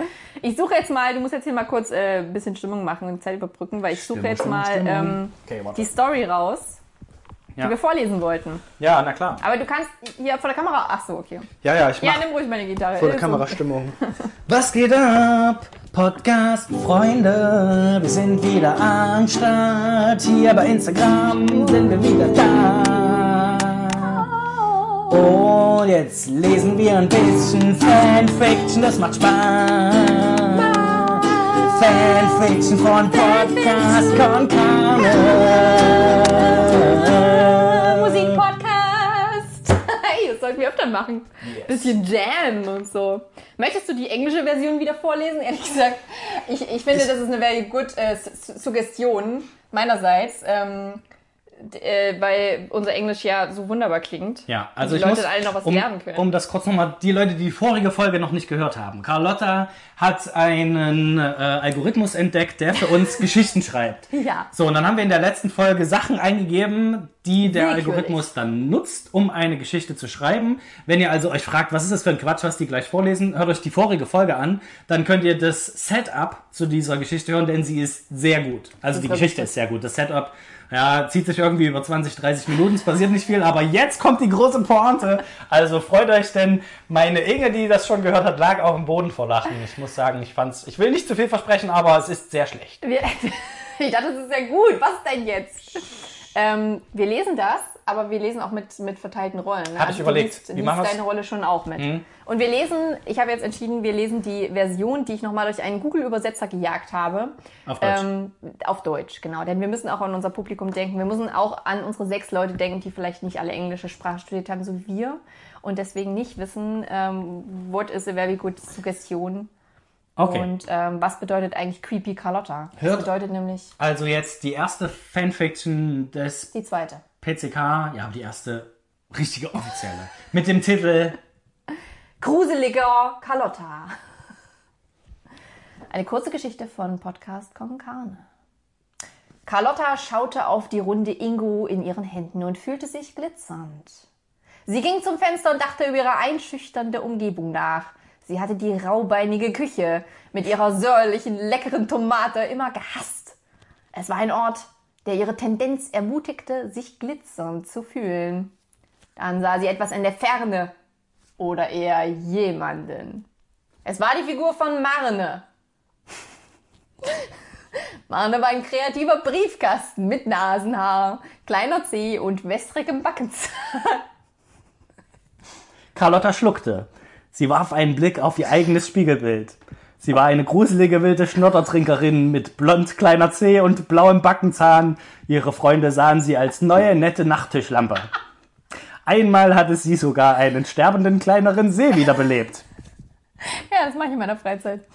Ich suche jetzt mal, du musst jetzt hier mal kurz äh, ein bisschen Stimmung machen und die Zeit überbrücken, weil ich suche jetzt mal ähm, Okay, die Story raus, Ja. die wir vorlesen wollten. Ja, na klar. Aber du kannst hier vor der Kamera. Ach so, okay. Ja, ja, ich Ja, mach nimm ruhig meine Gitarre. vor der Ist so. Kamerastimmung. Was geht ab? Podcast-Freunde, wir sind wieder am Start. Hier bei Instagram sind wir wieder da. Und jetzt lesen wir ein bisschen Fanfiction, das macht Spaß. Fanfiction von Podcast con Carne. Musikpodcast. hey, das sollten wir öfter machen. Yes. Bisschen Jam und so. Möchtest du die englische Version wieder vorlesen? Ehrlich gesagt, ich, ich finde, das ist eine very good äh, Su- Suggestion meinerseits. Ähm, äh, weil unser Englisch ja so wunderbar klingt. Ja, also die ich Leute muss, alle noch was um, lernen können. um das kurz nochmal, die Leute, die die vorige Folge noch nicht gehört haben. Carlotta hat einen äh, Algorithmus entdeckt, der für uns Geschichten schreibt. Ja. So, und dann haben wir in der letzten Folge Sachen eingegeben, die der Willkürlich. Algorithmus dann nutzt, um eine Geschichte zu schreiben. Wenn ihr also euch fragt, was ist das für ein Quatsch, was die gleich vorlesen, hört euch die vorige Folge an. Dann könnt ihr das Setup zu dieser Geschichte hören, denn sie ist sehr gut. Also Das die Geschichte ist sehr gut. Das Setup ja, zieht sich irgendwie über 20, 30 Minuten, es passiert nicht viel, aber jetzt kommt die große Pointe. Also freut euch, denn meine Inge, die das schon gehört hat, lag auf dem Boden vor Lachen. Ich muss sagen, ich fand's, ich will nicht zu viel versprechen, aber es ist sehr schlecht. Ich dachte, das ist ja gut. Was denn jetzt? Ähm, wir lesen das, aber wir lesen auch mit, mit verteilten Rollen. Ne? Hab ich du überlegt. liest, Wie liest? Mhm. deine Rolle schon auch mit. Und wir lesen, ich habe jetzt entschieden, wir lesen die Version, die ich nochmal durch einen Google-Übersetzer gejagt habe. Auf Deutsch. Ähm, auf Deutsch, genau. Denn wir müssen auch an unser Publikum denken. Wir müssen auch an unsere sechs Leute denken, die vielleicht nicht alle englische Sprache studiert haben, so wie wir. Und deswegen nicht wissen, ähm, what is a very good suggestion. Okay. Und ähm, was bedeutet eigentlich Creepy Carlotta? Das Hört- bedeutet nämlich Also jetzt die erste Fanfiction des die zweite. PCK, ja, die erste richtige offizielle. Mit dem Titel Gruseliger Carlotta. Eine kurze Geschichte von Podcast Con Carne. Carlotta schaute auf die runde Ingo in ihren Händen und fühlte sich glitzernd. Sie ging zum Fenster und dachte über ihre einschüchternde Umgebung nach. Sie hatte die raubeinige Küche mit ihrer säuerlichen, leckeren Tomate immer gehasst. Es war ein Ort, der ihre Tendenz ermutigte, sich glitzernd zu fühlen. Dann sah sie etwas in der Ferne oder eher jemanden. Es war die Figur von Marne. Marne war ein kreativer Briefkasten mit Nasenhaar, kleiner Zeh und wässrigem Backenzahn. Carlotta schluckte. Sie warf einen Blick auf ihr eigenes Spiegelbild. Sie war eine gruselige wilde Schnottertrinkerin mit blond kleiner Zeh und blauem Backenzahn. Ihre Freunde sahen sie als neue, nette Nachttischlampe. Einmal hatte sie sogar einen sterbenden kleineren See wiederbelebt. Ja, das mache ich in meiner Freizeit.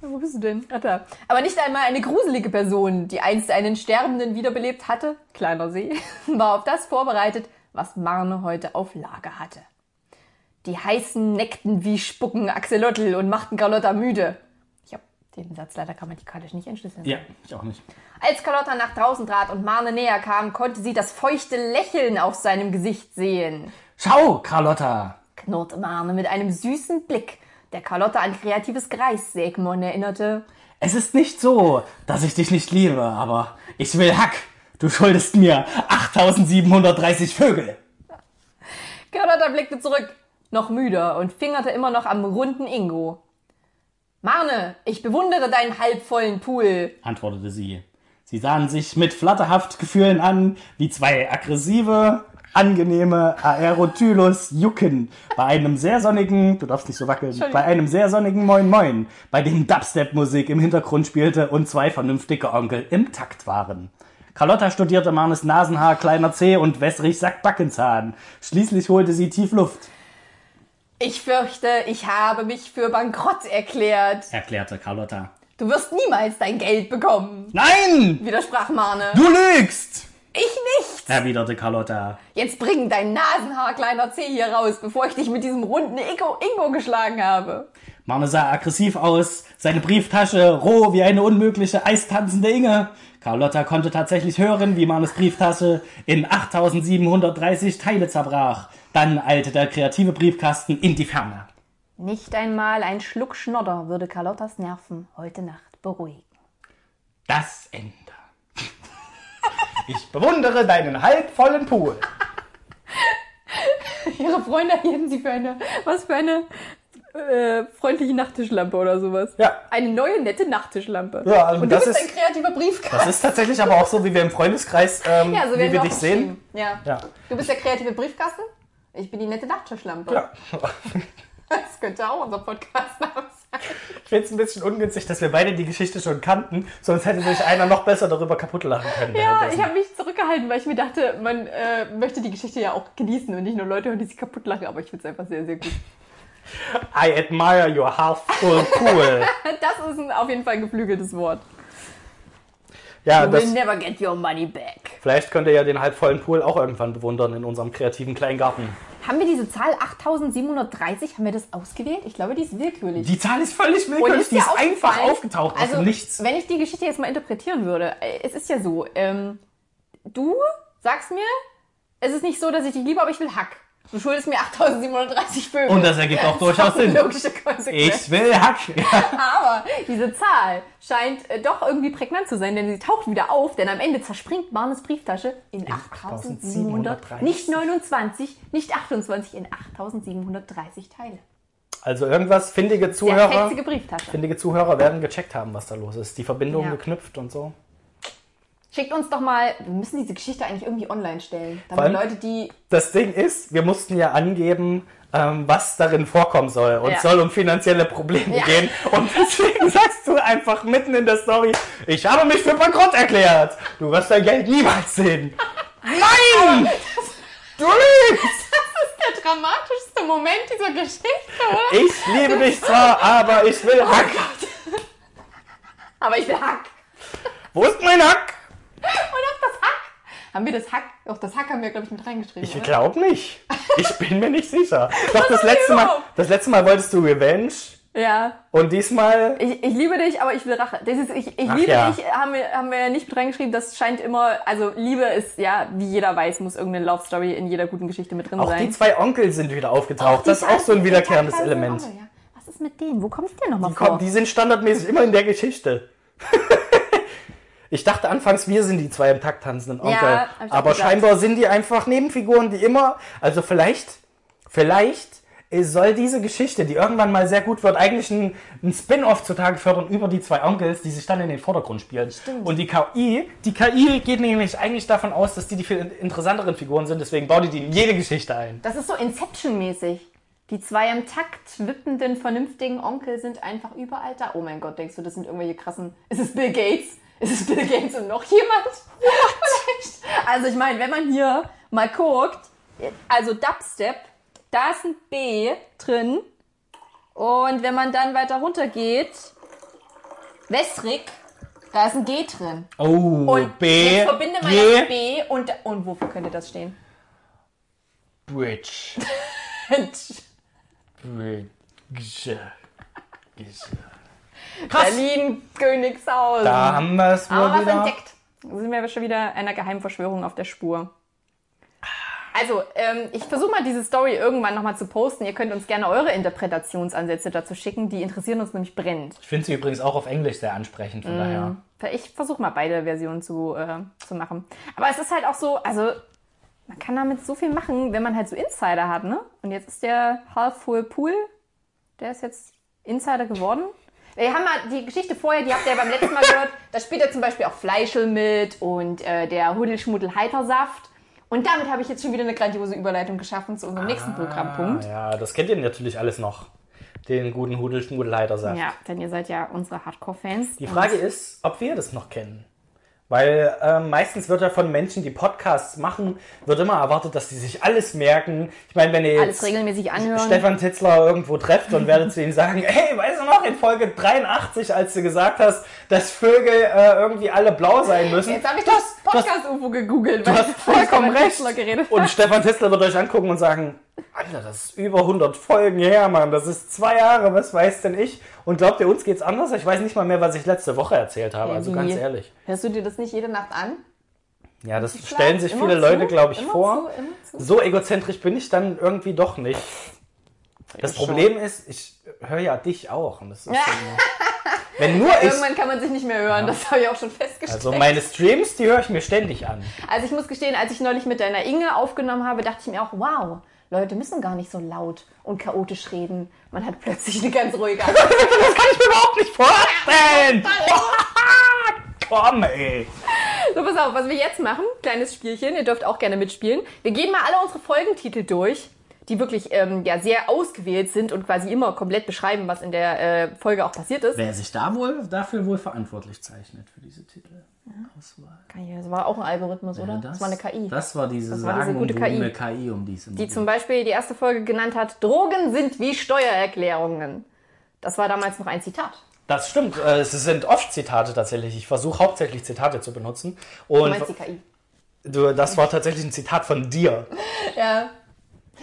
Wo bist du denn? Da. Aber nicht einmal eine gruselige Person, die einst einen Sterbenden wiederbelebt hatte, kleiner See, war auf das vorbereitet, was Marne heute auf Lager hatte. Die heißen neckten wie Spucken Axolotl und machten Carlotta müde. Ich habe den Satz leider grammatikalisch nicht entschlüsseln. Ja, ich auch nicht. Als Carlotta nach draußen trat und Marne näher kam, konnte sie das feuchte Lächeln auf seinem Gesicht sehen. Schau, Carlotta! knurrte Marne mit einem süßen Blick, der Carlotta an kreatives Greissägmon erinnerte. Es ist nicht so, dass ich dich nicht liebe, aber ich will Hack. Du schuldest mir 8730 Vögel. Carlotta blickte zurück, noch müder und fingerte immer noch am runden Ingo. Marne, ich bewundere deinen halbvollen Pool. antwortete sie. Sie sahen sich mit flatterhaft Gefühlen an, wie zwei aggressive, angenehme Aerotylus jucken bei einem sehr sonnigen, du darfst nicht so wackeln, bei einem sehr sonnigen Moin Moin, bei dem Dubstep-Musik im Hintergrund spielte und zwei vernünftige Onkel im Takt waren. Carlotta studierte Marnes Nasenhaar, kleiner Zeh und wässrig Sack Backenzahn. Schließlich holte sie tief Luft, Ich fürchte, ich habe mich für bankrott erklärt. erklärte Carlotta. Du wirst niemals dein Geld bekommen, Nein! widersprach Marne. Du lügst! Ich nicht! erwiderte Carlotta. Jetzt bring dein Nasenhaar, kleiner Zeh, hier raus, bevor ich dich mit diesem runden Ingo, Ingo geschlagen habe. Marne sah aggressiv aus, seine Brieftasche roh wie eine unmögliche eistanzende Inge. Carlotta konnte tatsächlich hören, wie Marnes Brieftasche in 8730 Teile zerbrach. Dann eilte der kreative Briefkasten in die Ferne. Nicht einmal ein Schluck Schnodder würde Carlottas Nerven heute Nacht beruhigen. Das Ende. Ich bewundere deinen halbvollen Pool. Ihre Freunde hielten sie für eine, was für eine äh, freundliche Nachttischlampe oder sowas. Ja. Eine neue, nette Nachttischlampe. Ja, also Und du das bist ist- ein kreativer Briefkasten. Das ist tatsächlich aber auch so, wie wir im Freundeskreis, ähm, Ja, so wie wir dich sehen. Ja. Ja. Du bist der kreative Briefkasten. Ich bin die nette Nachttischlampe. Ja. Das könnte auch unser Podcast-Name sein. Ich finde es ein bisschen ungünstig, dass wir beide die Geschichte schon kannten, sonst hätte sich einer noch besser darüber kaputt lachen können. Ja, ich habe mich zurückgehalten, weil ich mir dachte, man äh, möchte die Geschichte ja auch genießen und nicht nur Leute hören, die sich kaputt lachen, aber ich finde es einfach sehr, sehr gut. I admire your half full pool. Das ist ein, auf jeden Fall ein geflügeltes Wort. Ja, You will das, never get your money back. vielleicht könnt ihr ja den halbvollen Pool auch irgendwann bewundern in unserem kreativen Kleingarten. Haben wir diese Zahl 8730, haben wir das ausgewählt? Ich glaube, die ist willkürlich. Die Zahl ist völlig willkürlich, die dir ist einfach aufgetaucht aus also, dem Nichts. Wenn ich die Geschichte jetzt mal interpretieren würde, äh, es ist ja so, ähm, du sagst mir, es ist nicht so, dass ich dich liebe, aber ich will Hack. Du schuldest mir 8730 Vögel. Und das ergibt auch durchaus Sinn. Logische Konsequenz. Ich will Hack. Aber diese Zahl scheint äh, doch irgendwie prägnant zu sein, denn sie taucht wieder auf, denn am Ende zerspringt Barnes Brieftasche in 8700, 8730. nicht 29, nicht 28, in 8730 Teile. Also irgendwas, findige Zuhörer, findige Zuhörer werden gecheckt haben, was da los ist. Die Verbindung Ja. geknüpft und so. Schickt uns doch mal, wir müssen diese Geschichte eigentlich irgendwie online stellen. Damit allem- Leute, die Das Ding ist, wir mussten ja angeben, ähm, was darin vorkommen soll. Und Ja. es soll um finanzielle Probleme Ja. gehen. Und deswegen sagst du einfach mitten in der Story, ich habe mich für bankrott erklärt. Du wirst dein Geld niemals sehen. Nein! Du lügst! der dramatischste Moment dieser Geschichte, oder? Ich liebe dich zwar, aber ich will Hack. Aber ich will Hack. Wo ist mein Hack? Und auch das Hack. Haben wir das Hack? Auch das Hack haben wir, glaube ich, mit reingeschrieben. Ich glaube nicht. Ich bin mir nicht sicher. Doch das letzte Mal, das letzte Mal wolltest du Revenge Ja. und diesmal Ich, ich liebe dich, aber ich will Rache. Das ist, ich ich Ach liebe ja. dich, haben wir, haben wir nicht mit reingeschrieben. Das scheint immer, also Liebe ist, ja, wie jeder weiß, muss irgendeine Love Story in jeder guten Geschichte mit drin auch sein. die zwei Onkel sind wieder aufgetaucht. Das ist auch so ein wiederkehrendes Element. Oh, ja. Was ist mit denen? Wo kommt die denn nochmal vor? kommen, die sind standardmäßig immer in der Geschichte. ich dachte anfangs, wir sind die zwei im Takt tanzenden Onkel. auch aber scheinbar sind die einfach Nebenfiguren, die immer. Also vielleicht, vielleicht soll diese Geschichte, die irgendwann mal sehr gut wird, eigentlich ein, ein Spin-off zutage fördern über die zwei Onkels, die sich dann in den Vordergrund spielen. Stimmt. Und die KI, die KI geht nämlich eigentlich davon aus, dass die die viel interessanteren Figuren sind, deswegen baut die die in jede Geschichte ein. Das ist so Inception-mäßig. Die zwei im Takt wippenden, vernünftigen Onkel sind einfach überall da. Oh mein Gott, denkst du, das sind irgendwelche krassen. Ist es Bill Gates? Ist es Bill Gates und noch jemand? Vielleicht. Also ich meine, wenn man hier mal guckt, also Dubstep, da ist ein B drin. Und wenn man dann weiter runter geht, Westrik, da ist ein G drin. Oh, Und B, jetzt verbinde mal G, B und, und wofür könnte das stehen? Bridge. Bridge. Krass. Berlin, Königshausen. Da haben wir es wohl Aber was wieder. entdeckt. Da sind wir aber schon wieder einer Geheimverschwörung auf der Spur. Also, ähm, ich versuche mal diese Story irgendwann nochmal zu posten. Ihr könnt uns gerne eure Interpretationsansätze dazu schicken. Die interessieren uns nämlich brennend. Ich finde sie übrigens auch auf Englisch sehr ansprechend, von daher. Ich versuche mal beide Versionen zu, äh, zu machen. Aber es ist halt auch so, also man kann damit so viel machen, wenn man halt so Insider hat, ne? Und jetzt ist der Half Full Pool, der ist jetzt Insider geworden. Wir haben mal die Geschichte vorher, die habt ihr ja beim letzten Mal gehört. Da spielt ja zum Beispiel auch Fleischel mit und äh, der Hudelschmuddel Heitersaft. Und damit habe ich jetzt schon wieder eine grandiose Überleitung geschaffen zu unserem nächsten Programmpunkt. Ah, ja, das kennt ihr natürlich alles noch. Den guten Hudelschmudelleitersaft. Ja, denn ihr seid ja unsere Hardcore-Fans. Die Frage ist, ob wir das noch kennen. Weil ähm, meistens wird ja von Menschen, die Podcasts machen, wird immer erwartet, dass sie sich alles merken. Ich meine, wenn ihr Alles jetzt regelmäßig anhören. Stefan Titzler irgendwo trefft und werdet zu ihm sagen, hey, weißt du noch, in Folge 83, als du gesagt hast, dass Vögel äh, irgendwie alle blau sein müssen. Jetzt habe ich das Podcast-UFO gegoogelt. Du hast vollkommen recht. Geredet. Und Stefan Titzler wird euch angucken und sagen, Alter, das ist über 100 Folgen her, Mann. Das ist zwei Jahre, was weiß denn ich? Und glaubt ihr, uns geht's anders? Ich weiß nicht mal mehr, was ich letzte Woche erzählt habe. Also Wie? ganz ehrlich. Hörst du dir das nicht jede Nacht an? Ja, das Klar, stellen sich viele zu, Leute, glaube ich, vor. zu, zu. So egozentrisch bin ich dann irgendwie doch nicht. Das schon. Problem ist, ich höre ja dich auch. Und das ist Ja. wenn nur ich. Irgendwann kann man sich nicht mehr hören, das habe ich auch schon festgestellt. Also meine Streams, die höre ich mir ständig an. Also ich muss gestehen, als ich neulich mit deiner Inge aufgenommen habe, dachte ich mir auch, wow, Leute müssen gar nicht so laut und chaotisch reden. Man hat plötzlich eine ganz ruhige Art. Das kann ich mir überhaupt nicht vorstellen. Komm, ey. So, pass auf, was wir jetzt machen, kleines Spielchen, ihr dürft auch gerne mitspielen. Wir gehen mal alle unsere Folgentitel durch, die wirklich ähm, ja, sehr ausgewählt sind und quasi immer komplett beschreiben, was in der äh, Folge auch passiert ist. Wer sich da wohl dafür wohl verantwortlich zeichnet für diese Titel? Auswahl. Das war auch ein Algorithmus, oder? Das, war eine KI. Das war diese Das war diese gute sagenumwobene KI, um die es die zum Beispiel die erste Folge genannt hat, Drogen sind wie Steuererklärungen. Das war damals noch ein Zitat. Das stimmt. äh, Es sind oft Zitate tatsächlich. Ich versuche hauptsächlich Zitate zu benutzen. Du Und meinst die KI. du, das war tatsächlich ein Zitat von dir, Ja.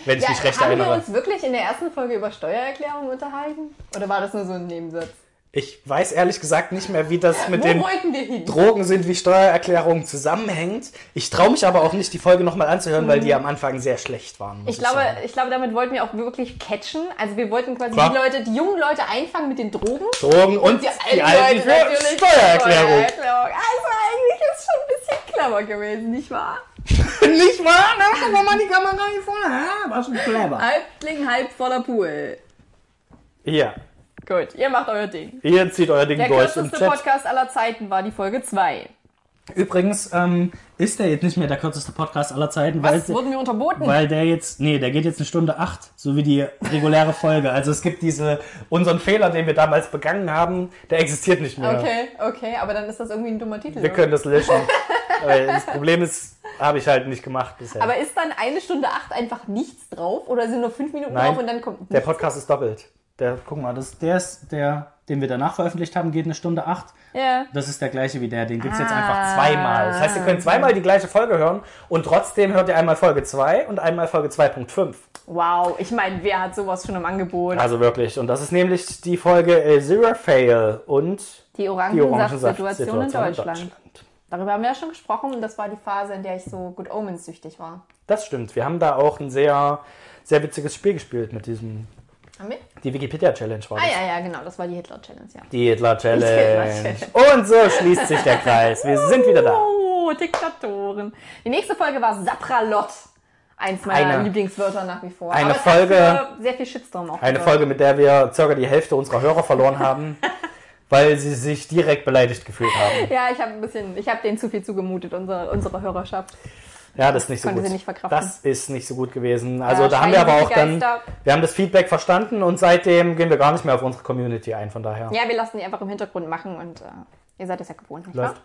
wenn ich ja mich recht haben wir erinnere. uns wirklich in der ersten Folge über Steuererklärung unterhalten? Oder war das nur so ein Nebensatz? Ich weiß ehrlich gesagt nicht mehr, wie das mit Wo den? Drogen sind, wie Steuererklärungen zusammenhängt. Ich traue mich aber auch nicht, die Folge nochmal anzuhören, weil die am Anfang sehr schlecht waren. Mhm. Ich glaube, sagen. ich glaube, damit wollten wir auch wirklich catchen. Also wir wollten quasi Klar. die Leute, die jungen Leute einfangen mit den Drogen. Drogen und, die, alten für natürlich Steuererklärung. Steuererklärung. Also eigentlich ist schon ein bisschen clever gewesen, nicht wahr? nicht wahr? Na, guck mal, die Kamera hier vorne. Ja, war schon clever. Halb Ding, halb voller Pool. Ja, Gut, ihr macht euer Ding. ihr zieht euer Ding Der durch im kürzeste. Podcast aller Zeiten war die Folge 2. Übrigens ähm, ist der jetzt nicht mehr der kürzeste Podcast aller Zeiten, weil, Was? Wurden wir unterboten? weil der jetzt, nee, der geht jetzt eine Stunde acht, so wie die reguläre Folge. Also es gibt diese, unseren Fehler, den wir damals begangen haben, der existiert nicht mehr. Okay, okay, aber dann ist das irgendwie ein dummer Titel. Wir oder? können das löschen. weil das Problem ist, habe ich halt nicht gemacht bisher. aber ist dann eine Stunde acht einfach nichts drauf oder sind nur fünf Minuten Nein, drauf und dann kommt der Podcast ist doppelt. Der, guck mal, das, der ist der, den wir danach veröffentlicht haben, geht eine Stunde acht. Ja. Das ist der gleiche wie der. Den gibt's jetzt Ah. einfach zweimal. Das heißt, ihr könnt zweimal die gleiche Folge hören und trotzdem hört ihr einmal Folge 2 und einmal Folge 2.5. Wow, ich meine, wer hat sowas schon im Angebot? Also wirklich. Und das ist nämlich die Folge äh, Zero Fail und Die Orangensaftsituation in Orangensaft-Situation Deutschland. Darüber haben wir ja schon gesprochen und das war die Phase, in der ich so Good Omens süchtig war. Das stimmt. Wir haben da auch ein sehr, sehr witziges Spiel gespielt mit diesem. Haben wir? Die Wikipedia-Challenge war Ah das. ja, ja, genau, das war die Hitler-Challenge, ja. Die Hitler-Challenge. Und so schließt sich der Kreis. Wir sind wieder da. Oh, Diktatoren. Die nächste Folge war Sapralot. Eins meiner Eine- Lieblingswörter nach wie vor. eine Folge- sehr viel Shitstorm auch. Eine gesorgt. Folge, mit der wir circa die Hälfte unserer Hörer verloren haben, weil sie sich direkt beleidigt gefühlt haben. Ja, ich habe ein bisschen, ich habe denen zu viel zugemutet, unsere, unsere Hörerschaft. Ja, das ist nicht so Konnte gut. sie nicht verkraften. Das ist nicht so gut gewesen. Also Ja, da haben wir aber auch dann, wir haben das Feedback verstanden und seitdem gehen wir gar nicht mehr auf unsere Community ein, von daher. Ja, wir lassen die einfach im Hintergrund machen und äh, ihr seid es ja gewohnt, nicht wahr? Läuft.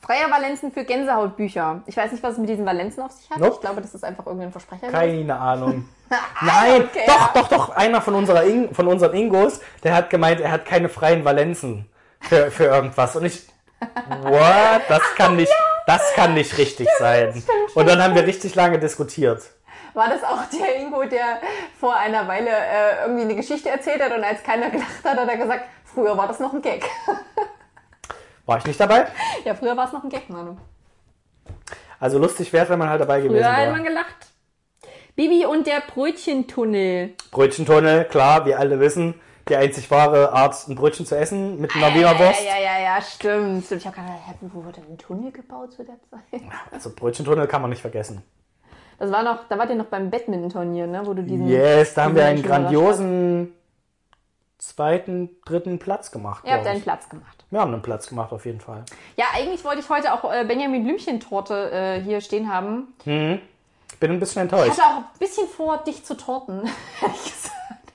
Freier Valenzen für Gänsehautbücher. Ich weiß nicht, was es mit diesen Valenzen auf sich hat. Nope. Ich glaube, das ist einfach irgendein Versprecher. Keine Ahnung. Nein, Okay, doch, ja. doch, doch. Einer von, unserer In von unseren Ingos, der hat gemeint, er hat keine freien Valenzen für, für irgendwas. Und ich, what? Das kann nicht, das kann nicht richtig sein. Und dann haben wir richtig lange diskutiert. War das auch der Ingo, der vor einer Weile äh, irgendwie eine Geschichte erzählt hat und als keiner gelacht hat, hat er gesagt, früher war das noch ein Gag. War ich nicht dabei? ja, früher war es noch ein Gag, Manu. Also lustig wäre, wenn man halt dabei gewesen Früher hat man wäre. gelacht. Bibi und der Brötchentunnel. Brötchentunnel, klar, wir alle wissen, die einzig wahre Art, ein Brötchen zu essen mit einer Ja, Wiener ja, Wurst. ja, ja, ja, stimmt. stimmt. Ich habe gerade gedacht, wo wurde denn ein Tunnel gebaut zu der Zeit? Also Brötchentunnel kann man nicht vergessen. Das war noch, da wart ihr noch beim Badminton-Turnier, ne? Wo du diesen. Yes, da haben wir einen grandiosen zweiten, dritten Platz gemacht. Ihr habt einen ich. Platz gemacht. Wir haben einen Platz gemacht, auf jeden Fall. Ja, eigentlich wollte ich heute auch äh, Benjamin Blümchen-Torte äh, hier stehen haben. Ich bin ein bisschen Ich enttäuscht. hatte auch ein bisschen vor, dich zu torten, ehrlich gesagt.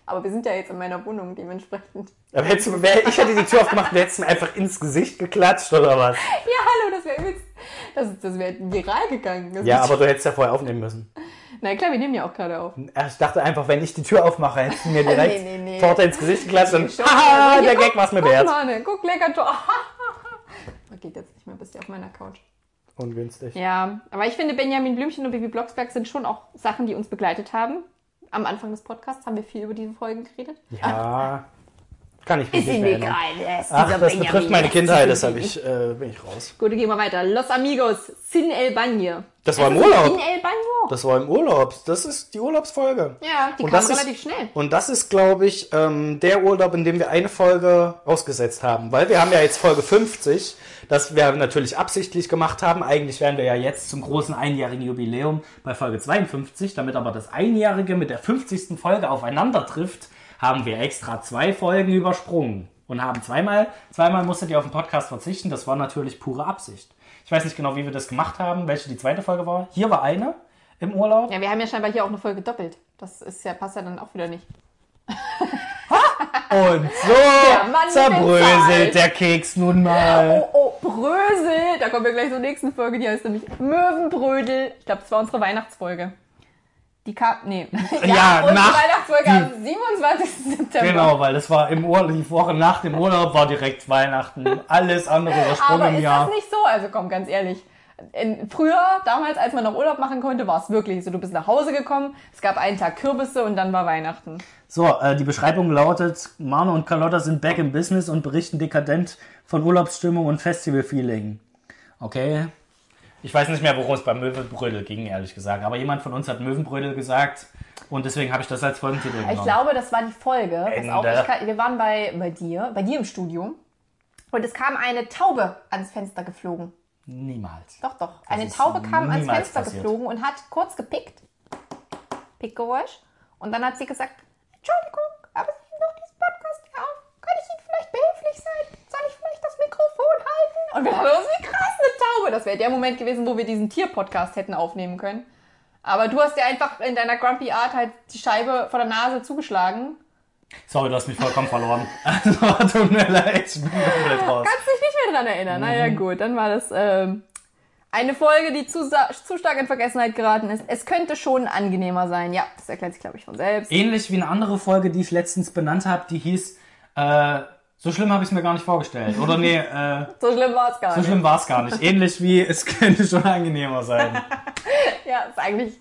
Aber wir sind ja jetzt in meiner Wohnung, dementsprechend. Aber hättest du, wär, ich hätte die Tür aufgemacht und hättest mir einfach ins Gesicht geklatscht oder was? Ja, hallo, das wäre übelst. Das, das wäre viral gegangen. Das Ja, aber du hättest ja vorher aufnehmen müssen. Na klar, wir nehmen ja auch gerade auf. Ich dachte einfach, wenn ich die Tür aufmache, hättest du mir direkt Nee, nee, nee. Torte ins Gesicht geklatscht und haha, der Gag war's mir guck, wert. Guck, Mann, guck, lecker Tor. Das geht jetzt nicht mehr, bist du auf meiner Couch. Ungünstig. Ja, aber ich finde, Benjamin Blümchen und Bibi Blocksberg sind schon auch Sachen, die uns begleitet haben. Am Anfang des Podcasts haben wir viel über diese Folgen geredet. Ja, kann ich mich Ist nicht mehr erinnern. egal. Ach, das betrifft meine Kindheit, deshalb ich, äh, bin ich raus. Gut, gehen wir weiter. Los Amigos, Sin El Baño. Das war im Urlaub. Sin El Baño? Das war im Urlaub. Das ist die Urlaubsfolge. Ja, die Und kam das ist- relativ schnell. Und das ist, glaube ich, ähm, der Urlaub, in dem wir eine Folge ausgesetzt haben. Weil wir haben ja jetzt Folge 50, das wir natürlich absichtlich gemacht haben. Eigentlich wären wir ja jetzt zum großen einjährigen Jubiläum bei Folge 52. Damit aber das Einjährige mit der 50. Folge aufeinander trifft, haben wir extra zwei Folgen übersprungen. Und haben zweimal, zweimal musstet ihr auf den Podcast verzichten. Das war natürlich pure Absicht. Ich weiß nicht genau, wie wir das gemacht haben, welche die zweite Folge war. Hier war eine im Urlaub. Ja, wir haben ja scheinbar hier auch eine Folge doppelt. Das ist ja, passt ja dann auch wieder nicht. Und so Mann zerbröselt der Keks nun mal. Oh, oh, Brösel. Da kommen wir gleich zur nächsten Folge, die heißt nämlich Möwenbrödel. Ich glaube, das war unsere Weihnachtsfolge. Die kam, nee. Ja, und nach- die Weihnachtsfolge am 27. September. Genau, weil das war im Urlaub, die Woche nach dem Urlaub war direkt Weihnachten. Alles andere übersprungen Aber im ist Jahr. das nicht so? Also komm, ganz ehrlich. In, früher, damals, als man noch Urlaub machen konnte, war es wirklich so. Du bist nach Hause gekommen, es gab einen Tag Kürbisse und dann war Weihnachten. So, äh, die Beschreibung lautet, Manu und Carlotta sind back in business und berichten dekadent von Urlaubsstimmung und Festivalfeeling. Okay. Ich weiß nicht mehr, worum es beim Möwenbrödel ging, ehrlich gesagt. Aber jemand von uns hat Möwenbrödel gesagt und deswegen habe ich das als Folgentitel genommen. Ich glaube, das war die Folge. Pass auf, kann, wir waren bei, bei dir, bei dir im Studio. Und es kam eine Taube ans Fenster geflogen. Niemals. Doch, doch. Eine ist Taube kam ans Fenster passiert. geflogen und hat kurz gepickt. Pickgeräusch. Und dann hat sie gesagt, Entschuldigung, aber Sie nehmen doch diesen Podcast hier auf. Kann ich Ihnen vielleicht behilflich sein? Soll ich vielleicht das Mikrofon halten? Und wir dachten uns, wie krass, eine Taube. Das wäre der Moment gewesen, wo wir diesen Tier-Podcast hätten aufnehmen können. Aber du hast dir einfach in deiner grumpy Art halt die Scheibe vor der Nase zugeschlagen. Sorry, du hast mich vollkommen verloren. Also, tut mir leid, ich bin komplett raus. Kannst dich nicht mehr dran erinnern. Naja, gut, dann war das ähm, eine Folge, die zu, zu stark in Vergessenheit geraten ist. Es könnte schon angenehmer sein. Ja, das erklärt sich, glaube ich, von selbst. Ähnlich wie eine andere Folge, die ich letztens benannt habe, die hieß, äh, so schlimm habe ich es mir gar nicht vorgestellt. Oder nee, äh, So schlimm war es gar so nicht. schlimm war es gar nicht. Ähnlich wie, es könnte schon angenehmer sein. Ja, ist eigentlich,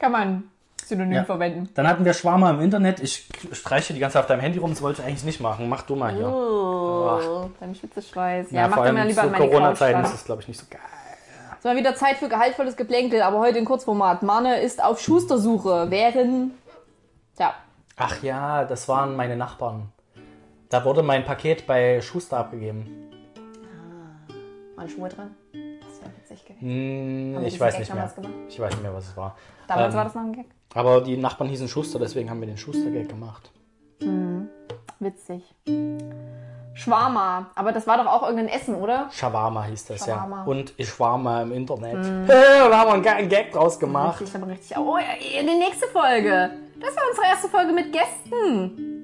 kann man synonym Ja. verwenden. Dann hatten wir Schwarmer im Internet. Ich streiche die ganze Zeit auf deinem Handy rum, das wollte ich eigentlich nicht machen. Mach du mal hier. Oh, dein Schwitzeschweiß. Ja, mach vor doch mal lieber an meine Corona-Zeiten ist das, glaube ich, nicht so geil. Es war wieder Zeit für gehaltvolles Geplänkel, aber heute in Kurzformat. Marne ist auf Schustersuche, während, ja, Ach ja, das waren meine Nachbarn. Da wurde mein Paket bei Schuster abgegeben. waren Schuhe dran. Das wäre witzig gewesen. Haben wir ich weiß nicht mehr. Ich weiß nicht mehr, was es war. Damals Ähm, war das noch ein Gag. Aber die Nachbarn hießen Schuster, deswegen haben wir den Schuster-Gag gemacht. Witzig. Schwarma, aber das war doch auch irgendein Essen, oder? Shawarma hieß das, Shawarma. ja. Und ich war mal im Internet. da haben wir einen geilen Gag draus gemacht. Ich habe richtig. Oh, ja, die nächste Folge. Das war unsere erste Folge mit Gästen.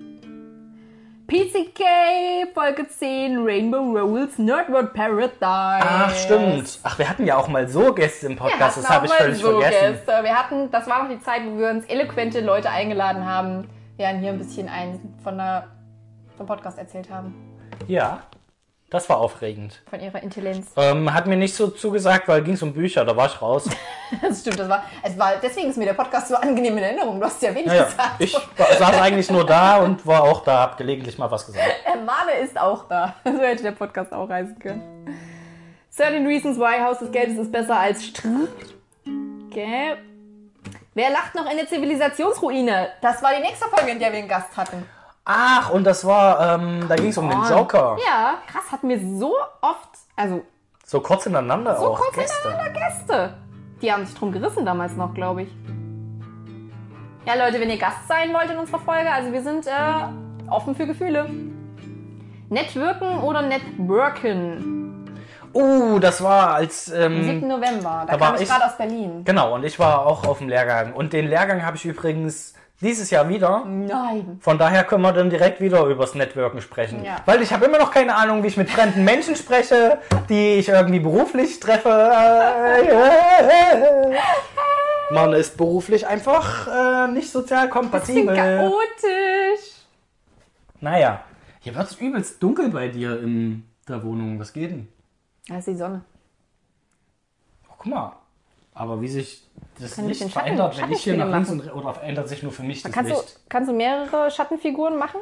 PCK, Folge 10, Rainbow Rolls, Nerdworld Paradise. Ach, stimmt. Ach, wir hatten ja auch mal so Gäste im Podcast, das habe ich völlig so vergessen. Gäste. Wir hatten, das war noch die Zeit, wo wir uns eloquente Leute eingeladen haben, die dann hier ein bisschen ein, von der, vom Podcast erzählt haben. Ja, das war aufregend. Von ihrer Intelligenz. Ähm, hat mir nicht so zugesagt, weil ging es um Bücher, da war ich raus. Das stimmt, das war, es war, deswegen ist mir der Podcast so angenehm in Erinnerung. Du hast ja wenig Ja, ja. gesagt. Ich war- saß eigentlich nur da und war auch da, hab gelegentlich mal was gesagt. Mane ist auch da. So hätte der Podcast auch reisen können. 13 Reasons Why Haus des Geldes ist besser als Str. Okay. Wer lacht noch in der Zivilisationsruine? Das war die nächste Folge, in der wir einen Gast hatten. Ach, und das war, ähm, da ging es um den Joker. Ja, krass, hatten wir so oft, also So kurz ineinander so auch. kurz Gäste. hintereinander Gäste. Die haben sich drum gerissen damals noch, glaube ich. Ja, Leute, wenn ihr Gast sein wollt in unserer Folge, also wir sind äh, offen für Gefühle. Networken oder Networken? Uh, das war als, Am ähm, 7. November. Da, da war kam ich- gerade aus Berlin. genau, und ich war auch auf dem Lehrgang. Und den Lehrgang habe ich übrigens dieses Jahr wieder. Nein. Von daher können wir dann direkt wieder übers Networken sprechen. Ja. Weil ich habe immer noch keine Ahnung, wie ich mit fremden Menschen spreche, die ich irgendwie beruflich treffe. Man ist beruflich einfach äh, nicht sozial Bisschen kompatibel. chaotisch. Naja, hier wird es übelst dunkel bei dir in der Wohnung. Was geht denn? Da ist die Sonne. Oh, guck mal. Aber wie sich das Können Licht Schatten- verändert, wenn ich hier nach links und oder verändert sich nur für mich das Kannst du, Licht. kannst du mehrere Schattenfiguren machen?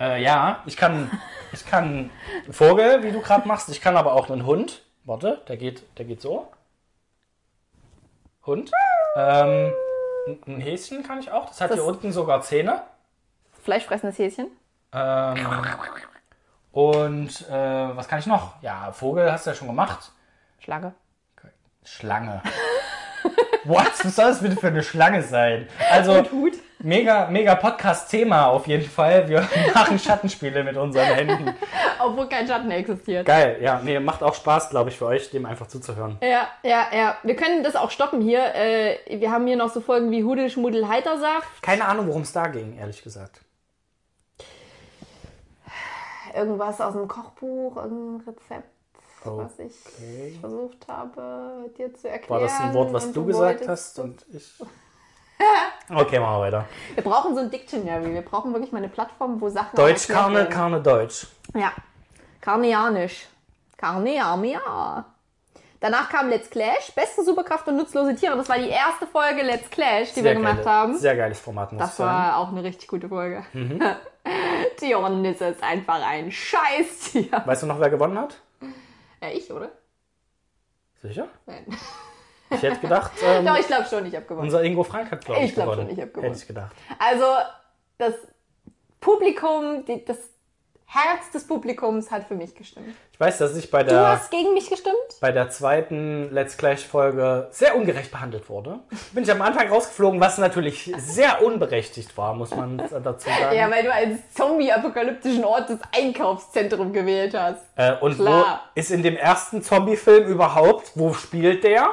Äh, ja, ich kann, ich kann einen Vogel, wie du gerade machst. Ich kann aber auch einen Hund. Warte, der geht, der geht so. Hund. Ähm, ein- ein Häschen kann ich auch. Das hat Das- hier unten sogar Zähne. Fleischfressendes Häschen. Ähm, und äh, was kann ich noch? Ja, Vogel hast du ja schon gemacht. Schlange. Schlange. What? Was soll das bitte für eine Schlange sein? Also, mega, mega Podcast-Thema auf jeden Fall. Wir machen Schattenspiele mit unseren Händen. Obwohl kein Schatten existiert. Geil, ja, nee, macht auch Spaß, glaube ich, für euch, dem einfach zuzuhören. Ja, ja, ja. Wir können das auch stoppen hier. Äh, wir haben hier noch so Folgen wie Hudel, Schmuddel, Heitersaft. Keine Ahnung, worum es da ging, ehrlich gesagt. Irgendwas aus dem Kochbuch, irgendein Rezept, Oh, was ich versucht habe dir zu erklären. War das ein Wort, was du gesagt hast und ich. Okay, machen wir weiter. Wir brauchen so ein Dictionary. Wir brauchen wirklich mal eine Plattform, wo Sachen. Deutsch, Karne, werden. Karne, Deutsch. Ja. Karneanisch. Karneamia. Danach kam Let's Clash, beste Superkraft und nutzlose Tiere. Das war die erste Folge Let's Clash, die wir gemacht geile, haben. Sehr geiles Format, muss Das sagen. war auch eine richtig gute Folge. Mhm. Hornisse ist einfach ein Scheißtier. Weißt du noch, wer gewonnen hat? Ja, ich, oder? Sicher? Nein. Ich hätte gedacht, ähm, Doch, ich glaube schon, ich habe gewonnen. unser Ingo Frank hat, glaube ich, Ich glaub gewonnen. schon, ich hab gewonnen. Hätte ich gedacht. Also, das Publikum, die, das Herz des Publikums hat für mich gestimmt. Ich weiß, dass ich bei Du der, hast gegen mich gestimmt? bei der zweiten Let's Clash-Folge sehr ungerecht behandelt wurde. Bin ich am Anfang rausgeflogen, was natürlich sehr unberechtigt war, muss man dazu sagen. Ja, weil du als Zombie-apokalyptischen Ort das Einkaufszentrum gewählt hast. äh, und Klar. wo ist in dem ersten Zombie-Film überhaupt, wo spielt der?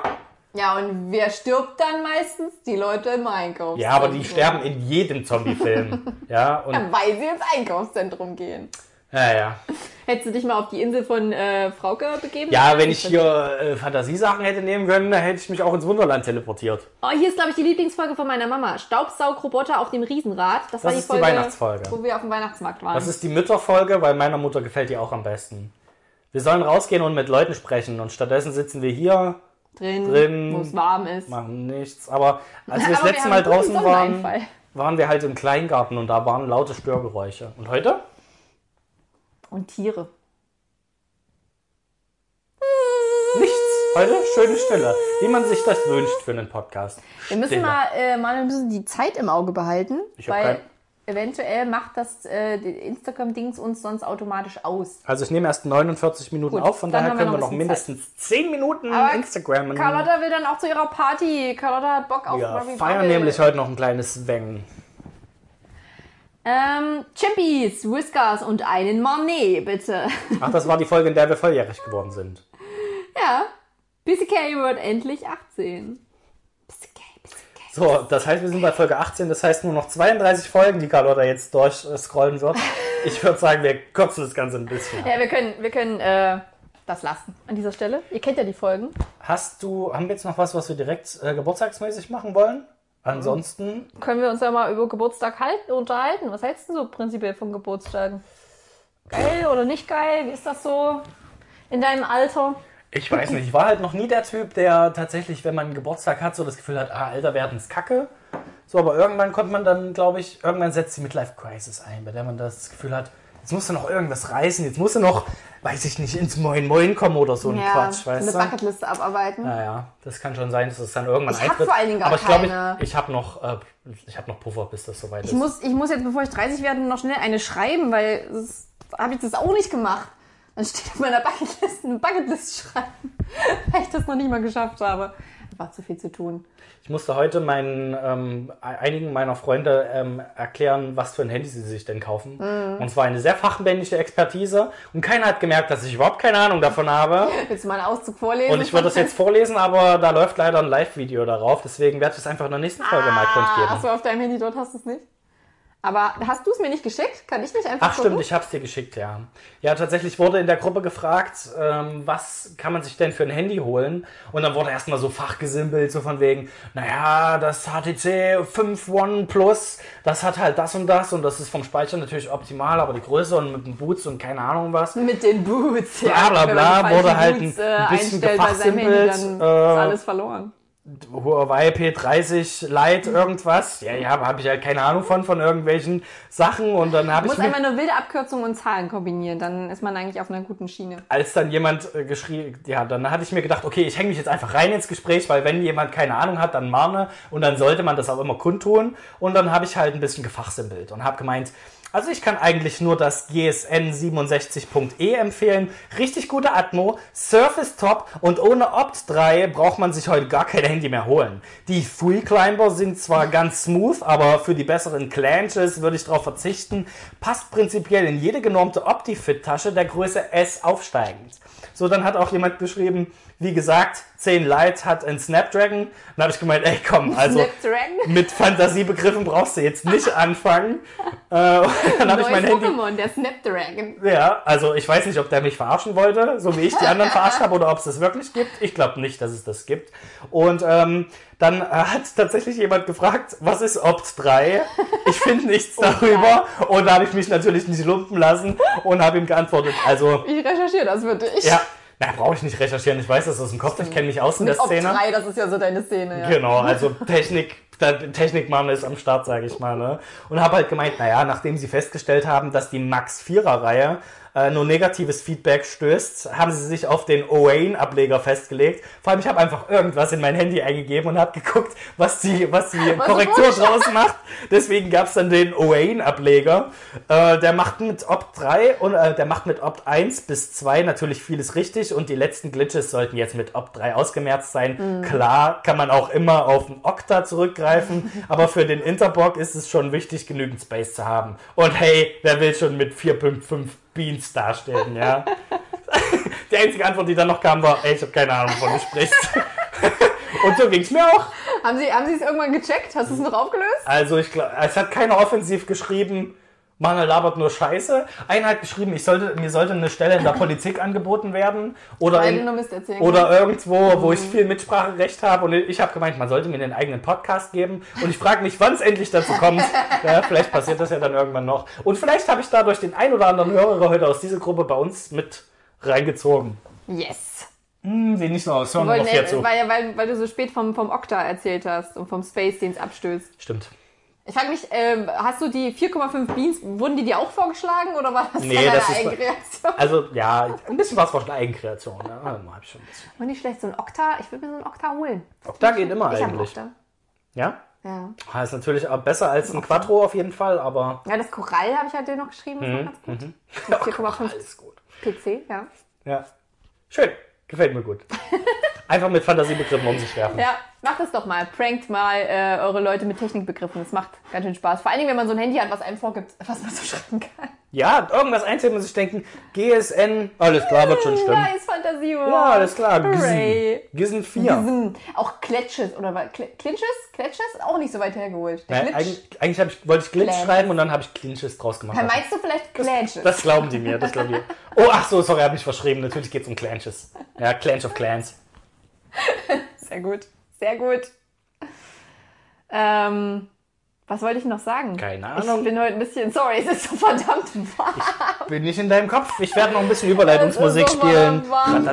Ja, und wer stirbt dann meistens? Die Leute im Einkaufszentrum. Ja, aber die sterben in jedem Zombie-Film. ja, und, Ja, weil sie ins Einkaufszentrum gehen. ja, ja. Hättest du dich mal auf die Insel von äh, Frauke begeben? Ja, wenn ich hier äh, Fantasiesachen hätte nehmen können, dann hätte ich mich auch ins Wunderland teleportiert. Oh, hier ist, glaube ich, die Lieblingsfolge von meiner Mama. Staubsaugroboter auf dem Riesenrad. Das, war die ist die Folge, Weihnachtsfolge. wo wir auf dem Weihnachtsmarkt waren. Das ist die Mütterfolge, weil meiner Mutter gefällt die auch am besten. Wir sollen rausgehen und mit Leuten sprechen und stattdessen sitzen wir hier, drin, drin. wo es warm ist. machen nichts. Aber als wir das Aber wir letzte haben Mal draußen waren, waren wir halt im Kleingarten und da waren laute Störgeräusche. Und heute? Und Tiere. Nichts. Heute schöne Stille. Wie man sich das wünscht für einen Podcast. Wir müssen Stille. mal, äh, mal wir müssen die Zeit im Auge behalten, Ich hab weil kein- eventuell macht das äh, Instagram-Dings uns sonst automatisch aus. Also ich nehme erst 49 Minuten Gut, auf, von daher wir können wir noch mindestens 10 Minuten Aber Instagram. Carlotta will dann auch zu ihrer Party. Carlotta hat Bock auf ja, Robbie feiern nämlich heute noch ein kleines Weng. Ähm, Chimpies, Whiskers und einen Marnet, bitte. Ach, das war die Folge, in der wir volljährig geworden sind. ja. BCK wird endlich 18. So, das heißt, wir sind bei Folge 18, das heißt nur noch 32 Folgen, die Carlotta jetzt durchscrollen wird. Ich würde sagen, wir kürzen das Ganze ein bisschen. Ja, wir können, wir können äh, das lassen an dieser Stelle. Ihr kennt ja die Folgen. Hast du, haben wir jetzt noch was, was wir direkt äh, geburtstagsmäßig machen wollen? Ansonsten, Können wir uns ja mal über Geburtstag halten, unterhalten. Was hältst du so prinzipiell von Geburtstagen? Geil oder nicht geil? Wie ist das so in deinem Alter? Ich weiß nicht, ich war halt noch nie der Typ, der tatsächlich, wenn man einen Geburtstag hat, so das Gefühl hat, ah, älter werden ist kacke. So, aber irgendwann kommt man dann, glaube ich, irgendwann setzt die Midlife Crisis ein, bei der man das Gefühl hat, jetzt musst du noch irgendwas reißen, jetzt musst du noch, weiß ich nicht, ins Moin Moin kommen oder so ein Quatsch, eine weißt du? Bucketliste abarbeiten. Naja, das kann schon sein, dass es dann irgendwann Ich eintritt. vor allen Dingen gar Aber ich glaube, keine. ich, ich habe noch, äh, ich hab noch Puffer, bis das soweit Ich ist. muss, ich muss jetzt, bevor ich 30 werde, noch schnell eine schreiben, weil das habe ich das auch nicht gemacht. Dann steht auf meiner Bucketlist eine Bucketlist schreiben, weil ich das noch nicht mal geschafft habe. War zu viel zu tun. Ich musste heute meinen, ähm, einigen meiner Freunde ähm, erklären, was für ein Handy sie sich denn kaufen. Mhm. Und zwar eine sehr fachmännische Expertise. Und keiner hat gemerkt, dass ich überhaupt keine Ahnung davon habe. Willst du mal einen Auszug vorlesen? Und ich würde das jetzt vorlesen, aber da läuft leider ein Live-Video darauf. Deswegen werde ich es einfach in der nächsten Folge mal Ah, kundgeben. achso, auf deinem Handy dort hast du es nicht. Aber hast du es mir nicht geschickt? Kann ich nicht einfach Ach stimmt, gucken? ich habe es dir geschickt, ja. Ja, tatsächlich wurde in der Gruppe gefragt, ähm, was kann man sich denn für ein Handy holen? Und dann wurde erstmal so fachgesimpelt, so von wegen, naja, das HTC 5 One Plus, das hat halt das und das und das ist vom Speicher natürlich optimal, aber die Größe und mit dem Boots und keine Ahnung was. Mit den Boots. Bla, bla, bla, falschen wurde halt Boots, ein- äh, ein bisschen seinem Handy, dann gefachsimpelt, ist äh, alles verloren. Huawei P30 Lite irgendwas. Ja, ja, habe ich halt keine Ahnung von, von irgendwelchen Sachen und dann habe ich musst mir einfach nur wilde Abkürzungen und Zahlen kombinieren, dann ist man eigentlich auf einer guten Schiene. als dann jemand äh, geschrieben, ja, dann hatte ich mir gedacht, okay, ich hänge mich jetzt einfach rein ins Gespräch, weil wenn jemand keine Ahnung hat, dann marne und dann sollte man das auch immer kundtun. Und dann habe ich halt ein bisschen gefachsimpelt und habe gemeint, also ich kann eigentlich nur das GSN 67.E empfehlen. Richtig gute Atmo, Surface Top und ohne Opt 3 braucht man sich heute gar kein Handy mehr holen. Die Free Climber sind zwar ganz smooth, aber für die besseren Clanches würde ich darauf verzichten. Passt prinzipiell in jede genormte OptiFit-Tasche der Größe S aufsteigend. So, dann hat auch jemand geschrieben, wie gesagt, 10 Lite hat ein Snapdragon. Dann habe ich gemeint, ey komm, also mit Fantasiebegriffen brauchst du jetzt nicht anfangen. Äh, dann habe ich mein Handy. Pokémon, der Snapdragon. Ja, also ich weiß nicht, ob der mich verarschen wollte, so wie ich die anderen verarscht habe, oder ob es das wirklich gibt. Ich glaube nicht, dass es das gibt. Und ähm, dann hat tatsächlich jemand gefragt, was ist Opt 3? Ich finde nichts darüber. Und da habe ich mich natürlich nicht lumpen lassen und habe ihm geantwortet. Also, Ich recherchiere das für dich. ja, na, brauche ich nicht recherchieren. Ich weiß das aus dem Kopf, ich kenne mich aus in der Szene. 3, das ist ja so deine Szene. Ja. Genau, also Technik, Technikmann ist am Start, sage ich mal. Ne? Und habe halt gemeint, naja, nachdem sie festgestellt haben, dass die Max 4er Reihe äh, nur negatives Feedback stößt, haben sie sich auf den Owain-Ableger festgelegt. Vor allem, ich habe einfach irgendwas in mein Handy eingegeben und habe geguckt, was die, was die Korrektur Bullshit. draus macht. Deswegen gab es dann den Owain-Ableger. Äh, der macht mit Opt 3 und äh, der macht mit Opt 1 bis 2 natürlich vieles richtig und die letzten Glitches sollten jetzt mit Opt 3 ausgemerzt sein. Klar kann man auch immer auf ein Okta zurückgreifen, aber für den Interblock ist es schon wichtig, genügend Space zu haben. Und hey, wer will schon mit 4.5 Beans dastehen, ja? die einzige Antwort, die dann noch kam, war, ey, ich habe keine Ahnung, wovon du sprichst. und so ging's mir auch. Haben Sie haben Sie es irgendwann gecheckt? Hast du es noch aufgelöst? Also ich glaube, es hat keiner offensiv geschrieben, Manuel labert nur Scheiße. Einer hat geschrieben, ich sollte, mir sollte eine Stelle in der Politik angeboten werden oder, in, oder irgendwo, wo ich viel Mitspracherecht habe. Und ich habe gemeint, man sollte mir einen eigenen Podcast geben. Und ich frage mich, wann es endlich dazu kommt. Ja, vielleicht passiert das ja dann irgendwann noch. Und vielleicht habe ich dadurch den ein oder anderen Hörer heute aus dieser Gruppe bei uns mit reingezogen. Yes. Hm, sieht nicht so aus. Hören wir hier zu. weil, ja, weil, weil du so spät vom, vom Okta erzählt hast und vom Space, den es abstößt. Stimmt. Ich frage mich, ähm, hast du die 4,5 Beans, wurden die dir auch vorgeschlagen oder war das Nee, deine das ist- Eigenreaktion? Also ja, ein bisschen was von Eigenkreation. Ja, hab ich schon ein bisschen. War nicht schlecht, so ein Okta, ich würde mir so ein Okta holen. Okta geht immer ich eigentlich. Okta. Ja? Ja. Ah, Ist natürlich besser als ein Quattro auf jeden Fall, aber ja, das Korall habe ich halt dir noch geschrieben, das Mhm, war ganz gut. 4,5 alles gut. PC, ja. Ja. Schön. Gefällt mir gut. Einfach mit Fantasiebegriffen um sich werfen. Ja, macht es doch mal. Prankt mal äh, eure Leute mit Technikbegriffen. Das macht ganz schön Spaß. Vor allen Dingen, wenn man so ein Handy hat, was einem vorgibt, was man so schreiben kann. Ja, irgendwas eintippen und sich denken, GSN, alles klar, wird schon stimmen. Nice Fantasie. Ja, alles klar. Hooray. Gisen, Gisen 4. Diesen, auch Kletsches oder was? Clinches? Clinches? Auch nicht so weit hergeholt. Der Glitch. eigentlich eigentlich ich, wollte ich Glitch Glitch. schreiben und dann habe ich Clinches draus gemacht. Dann meinst du vielleicht Clenches? Das glauben die mir, das glauben die. Oh, ach so, sorry, habe mich verschrieben. Natürlich geht es um Clanches. Ja, Clans of Clans. Sehr gut. Sehr gut. Ähm, was wollte ich noch sagen? Keine Ich Ahnung. bin heute ein bisschen, sorry, es ist so verdammt warm. Bin nicht in deinem Kopf. Ich werde noch ein bisschen Überleitungsmusik so spielen. warm,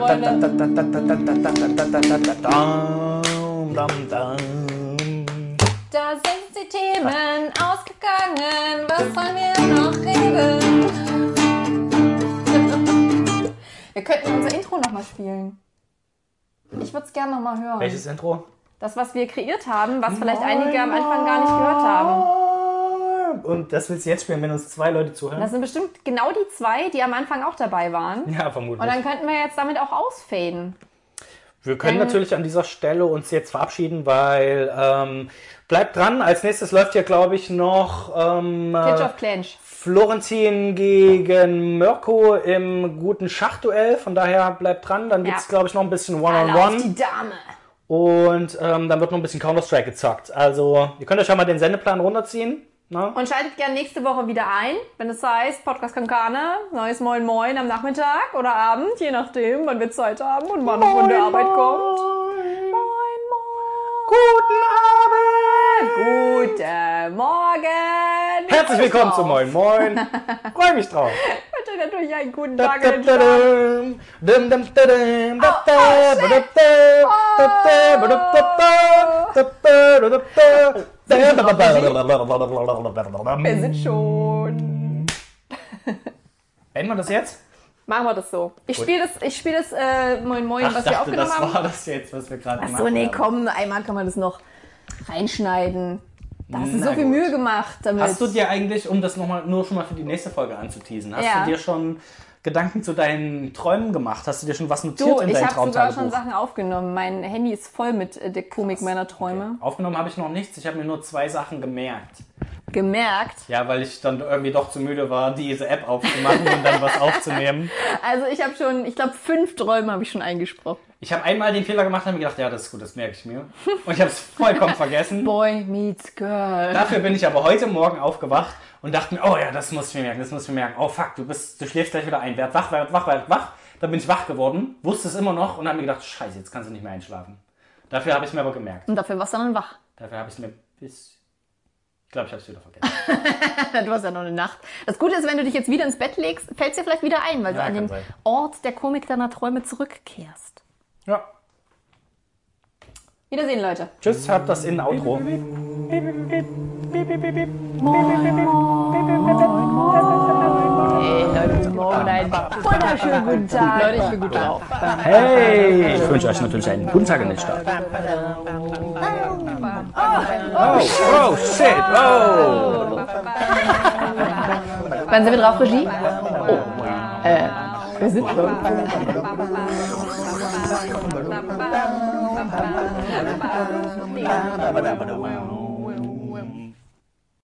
Da sind die Themen ausgegangen. Was sollen wir noch reden? Wir könnten unser Intro nochmal spielen. Ich würde es gerne nochmal hören. Welches Intro? Das, was wir kreiert haben, was vielleicht einige am Anfang gar nicht gehört haben. Und das willst du jetzt spielen, wenn uns zwei Leute zuhören? Das sind bestimmt genau die zwei, die am Anfang auch dabei waren. ja, Und vermutlich. dann könnten wir jetzt damit auch ausfaden. Wir können Ähm, natürlich an dieser Stelle uns jetzt verabschieden, weil ähm, bleibt dran. Als nächstes läuft hier, glaube ich, noch ähm, Pitch äh, of Clench. Florentin gegen Mirko im guten Schachduell. Von daher bleibt dran. Dann gibt's Ja. glaube ich, noch ein bisschen Alle auf One-on-One. die Dame. Und ähm, dann wird noch ein bisschen Counter-Strike gezockt. Also, ihr könnt euch schon mal den Sendeplan runterziehen. Ne? Und schaltet gerne nächste Woche wieder ein, wenn es heißt Podcast Kankane, neues Moin Moin am Nachmittag oder Abend, je nachdem, wann wir Zeit haben und wann man von der Arbeit kommt. Moin Moin. Guten Abend! Guten Morgen. Herzlich willkommen zu Moin Moin. Freue mich drauf. Wünsche natürlich einen guten Tag. oh. Wir sind schon. Beenden wir das jetzt? Machen wir das so. Ich spiele das, ich spiele das äh, Moin Moin, was wir aufgenommen das haben. war das jetzt, was wir gerade Ach gemacht so, nee, haben. komm, einmal kann man das noch reinschneiden. Da hast du so viel gut. Mühe gemacht damit. Hast du dir eigentlich, um das noch mal, nur schon mal für die nächste Folge anzuteasen, hast Ja. du dir schon Gedanken zu deinen Träumen gemacht? Hast du dir schon was notiert du, in ich dein habe sogar schon Traumtagebuch? Sachen aufgenommen. Mein Handy ist voll mit äh, der Komik meiner Träume. Aufgenommen habe ich noch nichts, ich habe mir nur zwei Sachen gemerkt. gemerkt. Ja, weil ich dann irgendwie doch zu müde war, diese App aufzumachen und dann was aufzunehmen. Also ich habe schon, ich glaube, fünf Träume habe ich schon eingesprochen. Ich habe einmal den Fehler gemacht und habe mir gedacht, ja, das ist gut, das merke ich mir. Und ich habe es vollkommen vergessen. Boy meets Girl. Dafür bin ich aber heute Morgen aufgewacht und dachte mir, oh ja, das muss ich mir merken, das muss ich mir merken. Oh fuck, du bist, du schläfst gleich wieder ein. Werd wach, werd wach, werd wach. Dann bin ich wach geworden, wusste es immer noch und habe mir gedacht, scheiße, jetzt kannst du nicht mehr einschlafen. Dafür habe ich es mir aber gemerkt. Und dafür warst du dann wach. Dafür habe ich es mir bis... Ich glaube, ich habe es wieder vergessen. du hast ja noch eine Nacht. Das Gute ist, wenn du dich jetzt wieder ins Bett legst, fällt es dir vielleicht wieder ein, weil Ja, du an den sein. Ort der Komik deiner Träume zurückkehrst. Ja. Wiedersehen, Leute. Tschüss, habt das in Outro. Hey, Leute, guten Morgen, einen wunderschönen guten Tag. Leute, ich bin gut drauf. Hey! Ich wünsche euch natürlich einen guten Tag in den Start. Oh, oh, shit, oh! Wann sind wir drauf, Regie? Oh, äh, wir sind schon. ba ba ba ba ba